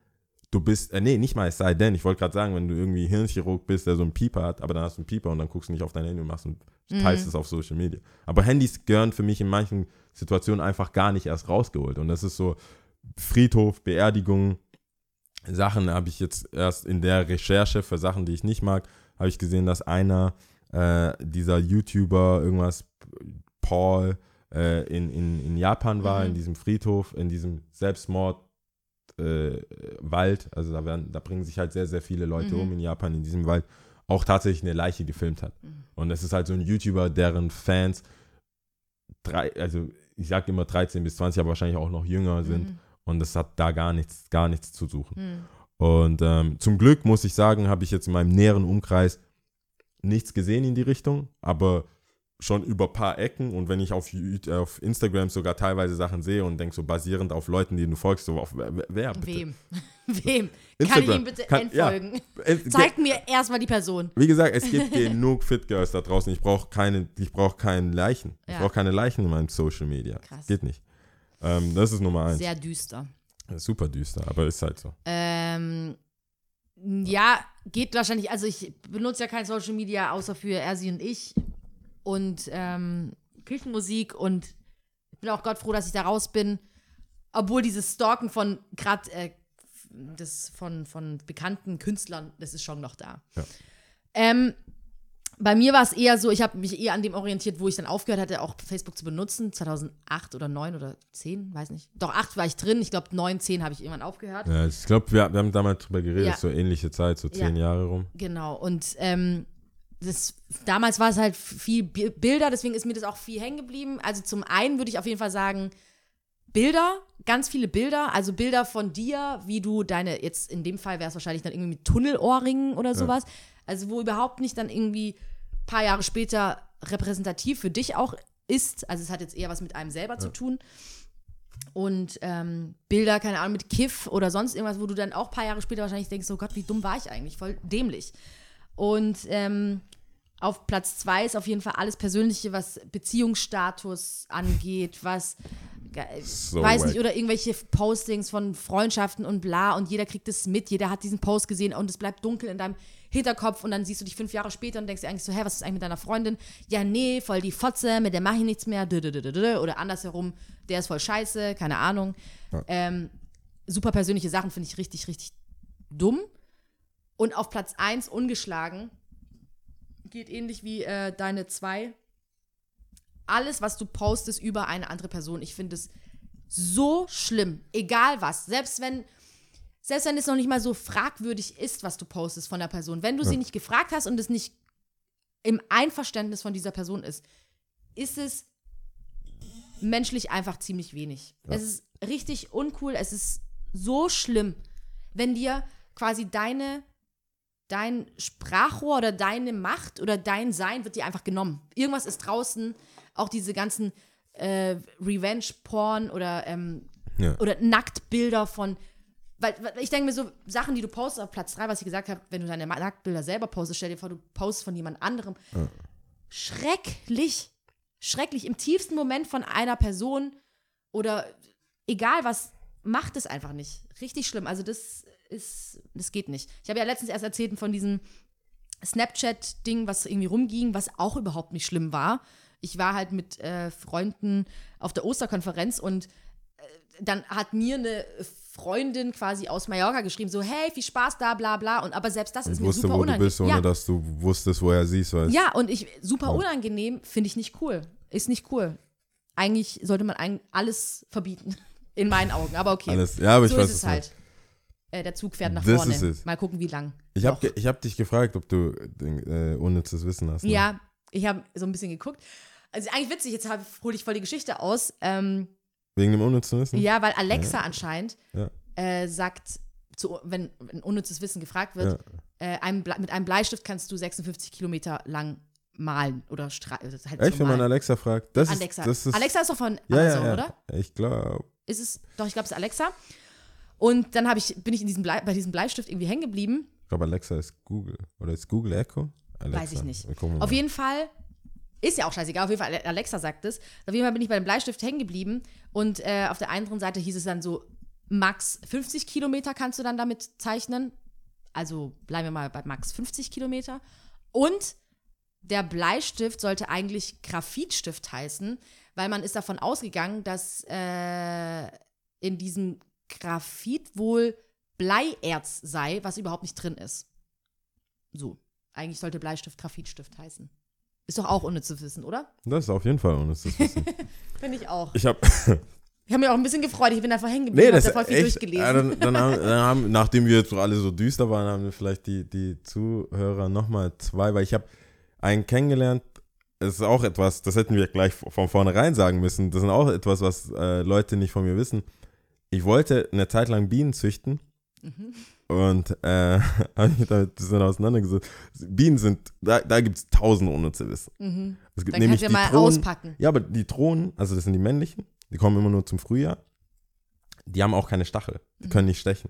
du bist, äh, nee, nicht mal es sei denn, ich wollte gerade sagen, wenn du irgendwie Hirnchirurg bist, der so einen Pieper hat, aber dann hast du einen Pieper und dann guckst du nicht auf dein Handy und machst und teilst es auf Social Media. Aber Handys gehören für mich in manchen Situationen einfach gar nicht erst rausgeholt. Und das ist so Friedhof, Beerdigung, Sachen habe ich jetzt erst in der Recherche für Sachen, die ich nicht mag, habe ich gesehen, dass einer äh, dieser YouTuber, irgendwas, Paul, äh, in, in, in Japan war, in diesem Friedhof, in diesem Selbstmord. Äh, Wald, also da, werden, da bringen sich halt sehr, sehr viele Leute um in Japan, in diesem Wald, auch tatsächlich eine Leiche gefilmt hat. Und es ist halt so ein YouTuber, deren Fans, drei, also ich sage immer 13 bis 20, aber wahrscheinlich auch noch jünger sind. Und das hat da gar nichts, gar nichts zu suchen. Und ähm, zum Glück muss ich sagen, habe ich jetzt in meinem näheren Umkreis nichts gesehen in die Richtung, aber schon über ein paar Ecken und wenn ich auf, auf Instagram sogar teilweise Sachen sehe und denke so basierend auf Leuten, denen du folgst, so auf wer, wer bitte? Wem? [LAUGHS] Wem? Kann ich Instagram. ihm bitte Kann- ja. entfolgen? Es- Zeig mir erstmal die Person. Wie gesagt, es gibt [LAUGHS] genug Fit Girls da draußen. Ich brauche keine, ich brauche keinen Leichen. Ich Ja. brauche keine Leichen in meinem Social Media. Krass. Geht nicht. Ähm, das ist Nummer eins. Sehr düster. Super düster, aber ist halt so. Ähm, ja, geht wahrscheinlich. Also ich benutze ja kein Social Media außer für Ersi und ich. und ähm, Küchenmusik und ich bin auch Gott froh, dass ich da raus bin. Obwohl dieses Stalken von gerade äh, das von, von bekannten Künstlern, das ist schon noch da. Ja. Ähm, bei mir war es eher so, ich habe mich eher an dem orientiert, wo ich dann aufgehört hatte, auch Facebook zu benutzen. 2008 oder 9 oder 10, weiß nicht. Doch, 8 war ich drin. Ich glaube, 9, 10 habe ich irgendwann aufgehört. Ja, ich glaube, wir, wir haben damals drüber geredet, Ja. so ähnliche Zeit, so zehn Ja. Jahre rum. Genau. Und ähm, das, damals war es halt viel Bi- Bilder, deswegen ist mir das auch viel hängen geblieben. Also zum einen würde ich auf jeden Fall sagen, Bilder, ganz viele Bilder, also Bilder von dir, wie du deine, jetzt in dem Fall wäre es wahrscheinlich dann irgendwie mit Tunnelohrringen oder sowas, also wo überhaupt nicht dann irgendwie ein paar Jahre später repräsentativ für dich auch ist. Also es hat jetzt eher was mit einem selber zu tun. Und ähm, Bilder, keine Ahnung, mit Kiff oder sonst irgendwas, wo du dann auch ein paar Jahre später wahrscheinlich denkst, oh Gott, wie dumm war ich eigentlich, voll dämlich. Und ähm, auf Platz zwei ist auf jeden Fall alles Persönliche, was Beziehungsstatus angeht, was äh, So weiß wack. nicht, oder irgendwelche Postings von Freundschaften und bla und jeder kriegt es mit, jeder hat diesen Post gesehen und es bleibt dunkel in deinem Hinterkopf und dann siehst du dich fünf Jahre später und denkst dir eigentlich so, hä, was ist eigentlich mit deiner Freundin? Ja, nee, voll die Fotze, mit der mache ich nichts mehr, oder andersherum, der ist voll scheiße, keine Ahnung. Ähm, super persönliche Sachen finde ich richtig, richtig dumm. Und auf Platz 1 ungeschlagen geht ähnlich wie äh, deine zwei. Alles, was du postest über eine andere Person, ich finde es so schlimm. Egal was. Selbst wenn, selbst wenn es noch nicht mal so fragwürdig ist, was du postest von der Person. Wenn du sie nicht gefragt hast und es nicht im Einverständnis von dieser Person ist, ist es menschlich einfach ziemlich wenig. Es ist richtig uncool. Es ist so schlimm, wenn dir quasi deine dein Sprachrohr oder deine Macht oder dein Sein wird dir einfach genommen. Irgendwas ist draußen, auch diese ganzen äh, Revenge-Porn oder, ähm, Ja. oder Nacktbilder von. Weil, weil ich denke mir so, Sachen, die du postest auf Platz 3, was ich gesagt habe, wenn du deine Nacktbilder selber postest, stell dir vor, du postest von jemand anderem. Schrecklich. Schrecklich. Im tiefsten Moment von einer Person oder egal was, macht es einfach nicht. Richtig schlimm. Also das ist, das geht nicht. Ich habe ja letztens erst erzählt von diesem Snapchat-Ding, was irgendwie rumging, was auch überhaupt nicht schlimm war. Ich war halt mit äh, Freunden auf der Osterkonferenz und dann hat mir eine Freundin quasi aus Mallorca geschrieben, so, hey, viel Spaß da, bla bla. Und aber selbst das ist Ich mir wusste, super wo du bist, ohne ja, dass du wusstest, woher sie weißt. ja, und ich, super unangenehm, finde ich nicht cool. Ist nicht cool. Eigentlich sollte man eigentlich alles verbieten. [LAUGHS] In meinen Augen, aber okay. Alles, ja, aber ich so weiß ist es halt. Äh, der Zug fährt nach Das vorne. ist. Mal gucken, wie lang. Ich habe ich hab dich gefragt, ob du äh, unnützes Wissen hast. Ne? Ja, ich habe so ein bisschen geguckt. Also eigentlich witzig, jetzt hole ich voll die Geschichte aus. Ähm, Wegen dem unnützen Wissen? ja, weil Alexa anscheinend Ja. äh, sagt, zu, wenn, wenn unnützes Wissen gefragt wird, äh, einem mit einem Bleistift kannst du 56 Kilometer lang malen oder streichen. Halt Echt, wenn man. Alexa fragt? Das Alexa. Ist, das ist, Alexa ist doch von ja, Amazon, ja, ja. oder? Ich glaube. Ist es, doch, ich glaube, es ist Alexa. Und dann ich, bin ich in diesem Blei, bei diesem Bleistift irgendwie hängen geblieben. Ich glaube, Alexa ist Google. Oder ist Google Echo? Alexa. Weiß ich nicht. Auf jeden Fall, ist ja auch scheißegal, auf jeden Fall, Alexa sagt es. Auf jeden Fall bin ich bei dem Bleistift hängen geblieben und äh, auf der anderen Seite hieß es dann so, max 50 Kilometer kannst du dann damit zeichnen. Also bleiben wir mal bei max 50 Kilometer. Und der Bleistift sollte eigentlich Graphitstift heißen, weil man ist davon ausgegangen, dass äh, in diesem Graphit wohl Bleierz sei, was überhaupt nicht drin ist. So. Eigentlich sollte Bleistift Graphitstift heißen. Ist doch auch unnütz zu wissen, oder? Das ist auf jeden Fall unnützes [LAUGHS] Wissen. Finde ich auch. Ich habe [LAUGHS] Ich habe mich auch ein bisschen gefreut. Ich bin einfach hängen geblieben. Nee, hab das da ist voll viel echt, durchgelesen. Ja, dann, dann, haben, dann haben, [LAUGHS] nachdem wir jetzt alle so düster waren, haben wir vielleicht die, die Zuhörer nochmal zwei, weil ich habe einen kennengelernt, das ist auch etwas, das hätten wir gleich von vornherein sagen müssen, das ist auch etwas, was äh, Leute nicht von mir wissen. Ich wollte eine Zeit lang Bienen züchten Mhm. Und äh, [LAUGHS] habe mich damit ein bisschen auseinandergesetzt. Bienen sind, da, da gibt es tausend unnütze Wissen. Mhm. Es gibt Dann nämlich kannst du ja mal Drohnen- auspacken. ja, aber die Drohnen, also das sind die männlichen, die kommen immer nur zum Frühjahr. Die haben auch keine Stachel. Die können nicht stechen.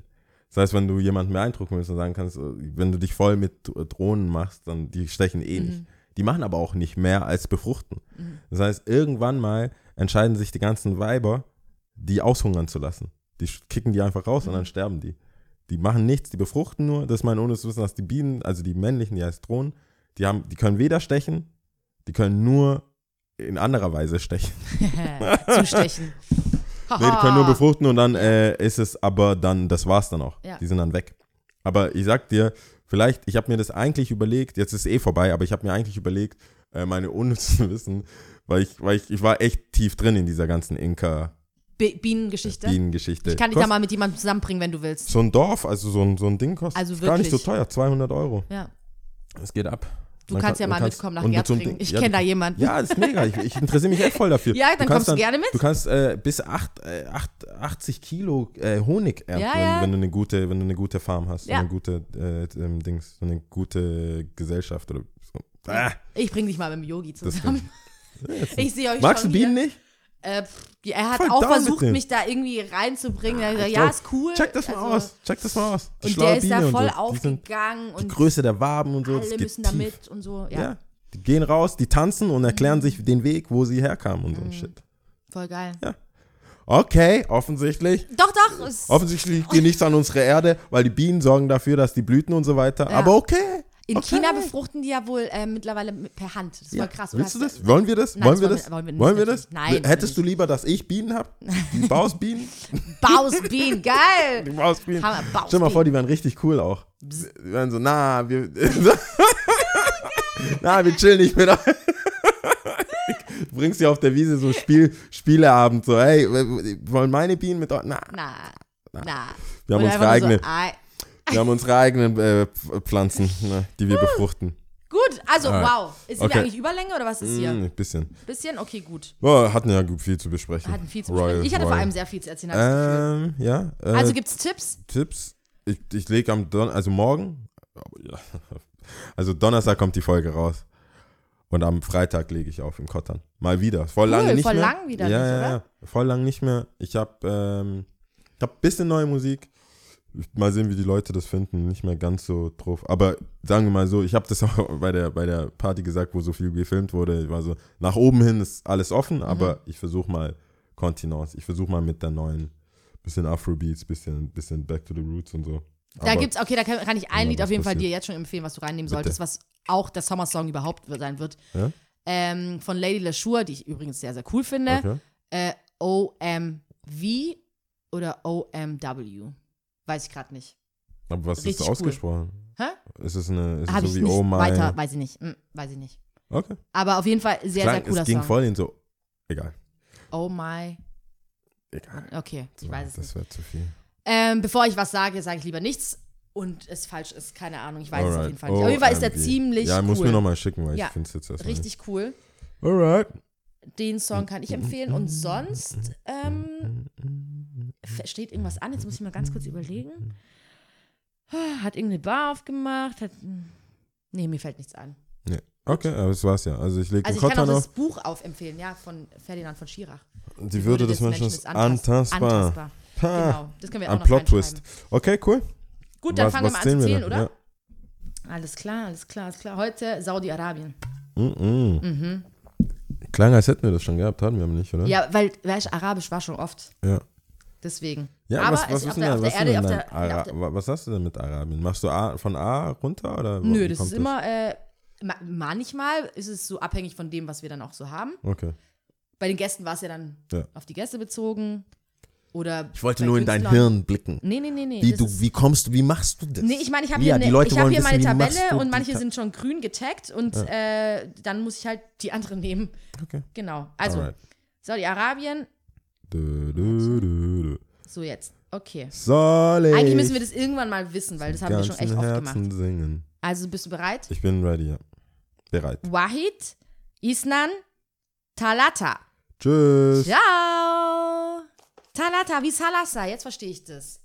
Das heißt, wenn du jemanden beeindrucken willst und sagen kannst, äh, wenn du dich voll mit äh, Drohnen machst, dann die stechen eh nicht. Die machen aber auch nicht mehr als befruchten. Das heißt, irgendwann mal entscheiden sich die ganzen Weiber, die aushungern zu lassen. Die kicken die einfach raus und dann sterben die. Die machen nichts, die befruchten nur. Das ist mein ohne zu wissen, dass die Bienen, also die männlichen, die heißt Drohnen, die, haben, die können weder stechen, Die können nur in anderer Weise stechen. [LAUGHS] Zustechen. [LAUGHS] Nee, die können nur befruchten und dann äh, ist es aber dann, das war's dann auch. Ja. Die sind dann weg. Aber ich sag dir, vielleicht, ich habe mir das eigentlich überlegt, jetzt ist es eh vorbei, aber ich habe mir eigentlich überlegt, äh, meine unnützen [LAUGHS] Wissen, weil ich, weil ich, ich war echt tief drin in dieser ganzen Bienengeschichte. Inka-Bienengeschichte. Ich kann dich da mal mit jemandem zusammenbringen, wenn du willst. So ein Dorf, also so ein, so ein Ding kostet Also gar nicht so teuer, 200 Euro. Ja. Es geht ab. Du kannst kann- ja mal kannst- mitkommen nach Gärtringen. Ich ja, kenne du- da jemanden. Ja, ist mega. Ich, ich interessiere mich echt voll dafür. [LAUGHS] Ja, dann kannst kommst du gerne mit. Du kannst äh, bis acht, äh, acht, 80 Kilo äh, Honig ernten, Ja, wenn, ja. wenn du eine gute, wenn du eine gute Farm hast, Ja. so eine gute äh, ähm, Dings, eine gute Gesellschaft oder so. Ah, Ich bring dich mal mit dem Yogi zusammen. [LAUGHS] Ich sehe euch Magst du Bienen hier. nicht? Äh, er hat Voll auch versucht, mich da irgendwie reinzubringen. Er hat gesagt, ja, ist cool. Check das mal Also, aus. Check das mal aus. Die Und der ist da Biene und voll so. Die sind aufgegangen die und Größe der Waben und so. alle müssen da tief. mit und so. Ja, Ja. Die gehen raus, die tanzen und erklären sich den Weg, wo sie herkamen und so Mhm. ein Shit. voll geil. Okay, offensichtlich. Doch, doch. Offensichtlich liegt dir nichts an unserer Erde, weil die Bienen sorgen dafür, dass die Blüten und so weiter. Ja. Aber okay. In okay. China befruchten die ja wohl äh, mittlerweile mit- per Hand. Das ist Ja. voll krass. Willst du das? Wollen wir das? Nein, wollen wir das? wollen wir Wollen wir das? Nein, Hättest du lieber, dass ich Bienen habe? Die [LAUGHS] Bausbienen? Bausbienen, geil. Die Bausbienen. Hammer, Stell dir mal vor, Bausbienen. die wären richtig cool auch. Die wären so, na, wir. [LAUGHS] na, wir chillen nicht mit euch. [LAUGHS] Du bringst sie auf der Wiese so Spiel, Spieleabend, so, hey, wollen meine Bienen mit euch? Na, Na, na. wir haben unsere eigenen, So, wir haben unsere eigenen äh, Pflanzen, ne, die wir befruchten. gut, also Alright. wow. Ist hier Okay. eigentlich Überlänge oder was ist hier? Mm, ein bisschen. Bisschen? Okay, gut. Oh, hatten ja viel zu besprechen. Wir hatten viel zu Royal, besprechen. Ich hatte vor Royal. allem sehr viel zu erzählen. hab ich das Gefühl. Ähm, ja. Äh, Also gibt's Tipps? Tipps. Ich, ich lege am Don also morgen, ja. [LAUGHS] also Donnerstag kommt die Folge raus. Und am Freitag lege ich auf im Kottern. Mal wieder. Voll lange nicht voll mehr. lang wieder ja, nicht, ja, oder? Ja. Voll lang nicht mehr. Ich habe ähm, ich hab ein bisschen neue Musik. Mal sehen, wie die Leute das finden. Nicht mehr ganz so drauf. Aber sagen wir mal so, ich habe das [LAUGHS] auch bei der, bei der Party gesagt, wo so viel gefilmt wurde. Ich war so, nach oben hin ist alles offen, Mhm. aber ich versuche mal Kontinence. Ich versuche mal mit der neuen, bisschen Afrobeats, bisschen, bisschen Back to the Roots und so. Da Aber- gibt's, okay, da kann, kann ich ein Lied auf jeden Fall passiert. dir jetzt schon empfehlen, was du reinnehmen Bitte. solltest, was auch der Sommersong überhaupt sein wird. Ja? Ähm, von Lady LaSure, die ich übrigens sehr, sehr cool finde. Okay. Äh, OMV oder OMW. Weiß ich gerade nicht. Aber was Richtig ist cool. ausgesprochen? Hä? Ist es eine, ist es so wie Oh My? weiter, weiß ich nicht. Hm, weiß ich nicht. Okay. Aber auf jeden Fall sehr, Klang, sehr cooler es ging Song. voll in so, egal. Oh my. Egal. Okay, ich weiß es nicht. Das wäre zu viel. Ähm, bevor ich was sage, sage ich lieber nichts und es falsch ist. Keine Ahnung, ich weiß es auf Alright. jeden Fall nicht. Auf jeden Fall ist er ziemlich Ja, muss cool. mir nochmal schicken, weil Ja, ich finde es jetzt erstmal Richtig cool. nicht. Alright. Den Song kann ich empfehlen. Und sonst ähm, steht irgendwas an. Jetzt muss ich mal ganz kurz überlegen. Hat irgendeine Bar aufgemacht? Hat, nee, mir fällt nichts an. Nee. Okay, aber das war's ja. Also ich lege Also den ich kann auch das. Buch aufempfehlen, ja, von Ferdinand von Schirach. Die Würde des Menschen ist antastbar. antastbar. Ha. Genau, das können wir auch Ein noch Plot-Twist. Okay, cool. Gut, dann Was- fangen wir was mal an zu wir zählen, oder? Ja. Alles klar, alles klar, alles klar. Heute Saudi-Arabien. Mm Mhm. Klang, als hätten wir das schon gehabt, hatten wir aber nicht, oder? Ja, weil weißt, Arabisch war schon oft. Ja. Deswegen. Ja, Aber was, was, auf der, auf der Erde, auf der, ja, Ara was hast du denn mit Arabien? Machst du A, von A runter oder Nö, das ist immer, äh, ma- manchmal ist es so abhängig von dem, was wir dann auch so haben. Okay. Bei den Gästen war es ja dann Ja. auf die Gäste bezogen. Oder Ich wollte nur in dein. Hirn blicken. Nee, nee, nee, nee. Wie du, wie kommst du, wie machst du das? Nee, ich meine, ich habe hier, Leute ich hab hier meine wissen, machst Tabelle und manche sind schon grün getaggt und äh, dann muss ich halt die anderen nehmen. Okay. Genau. Also. Saudi-Arabien. So jetzt. Okay. Soll ich Eigentlich müssen wir das irgendwann mal wissen, weil das haben wir schon echt oft Herzen gemacht. singen? Also, bist du bereit? Ich bin ready, ja. Bereit. Wahid, Isnan, Talata. Tschüss. Ciao. Talata, wie Salasa, jetzt verstehe ich das.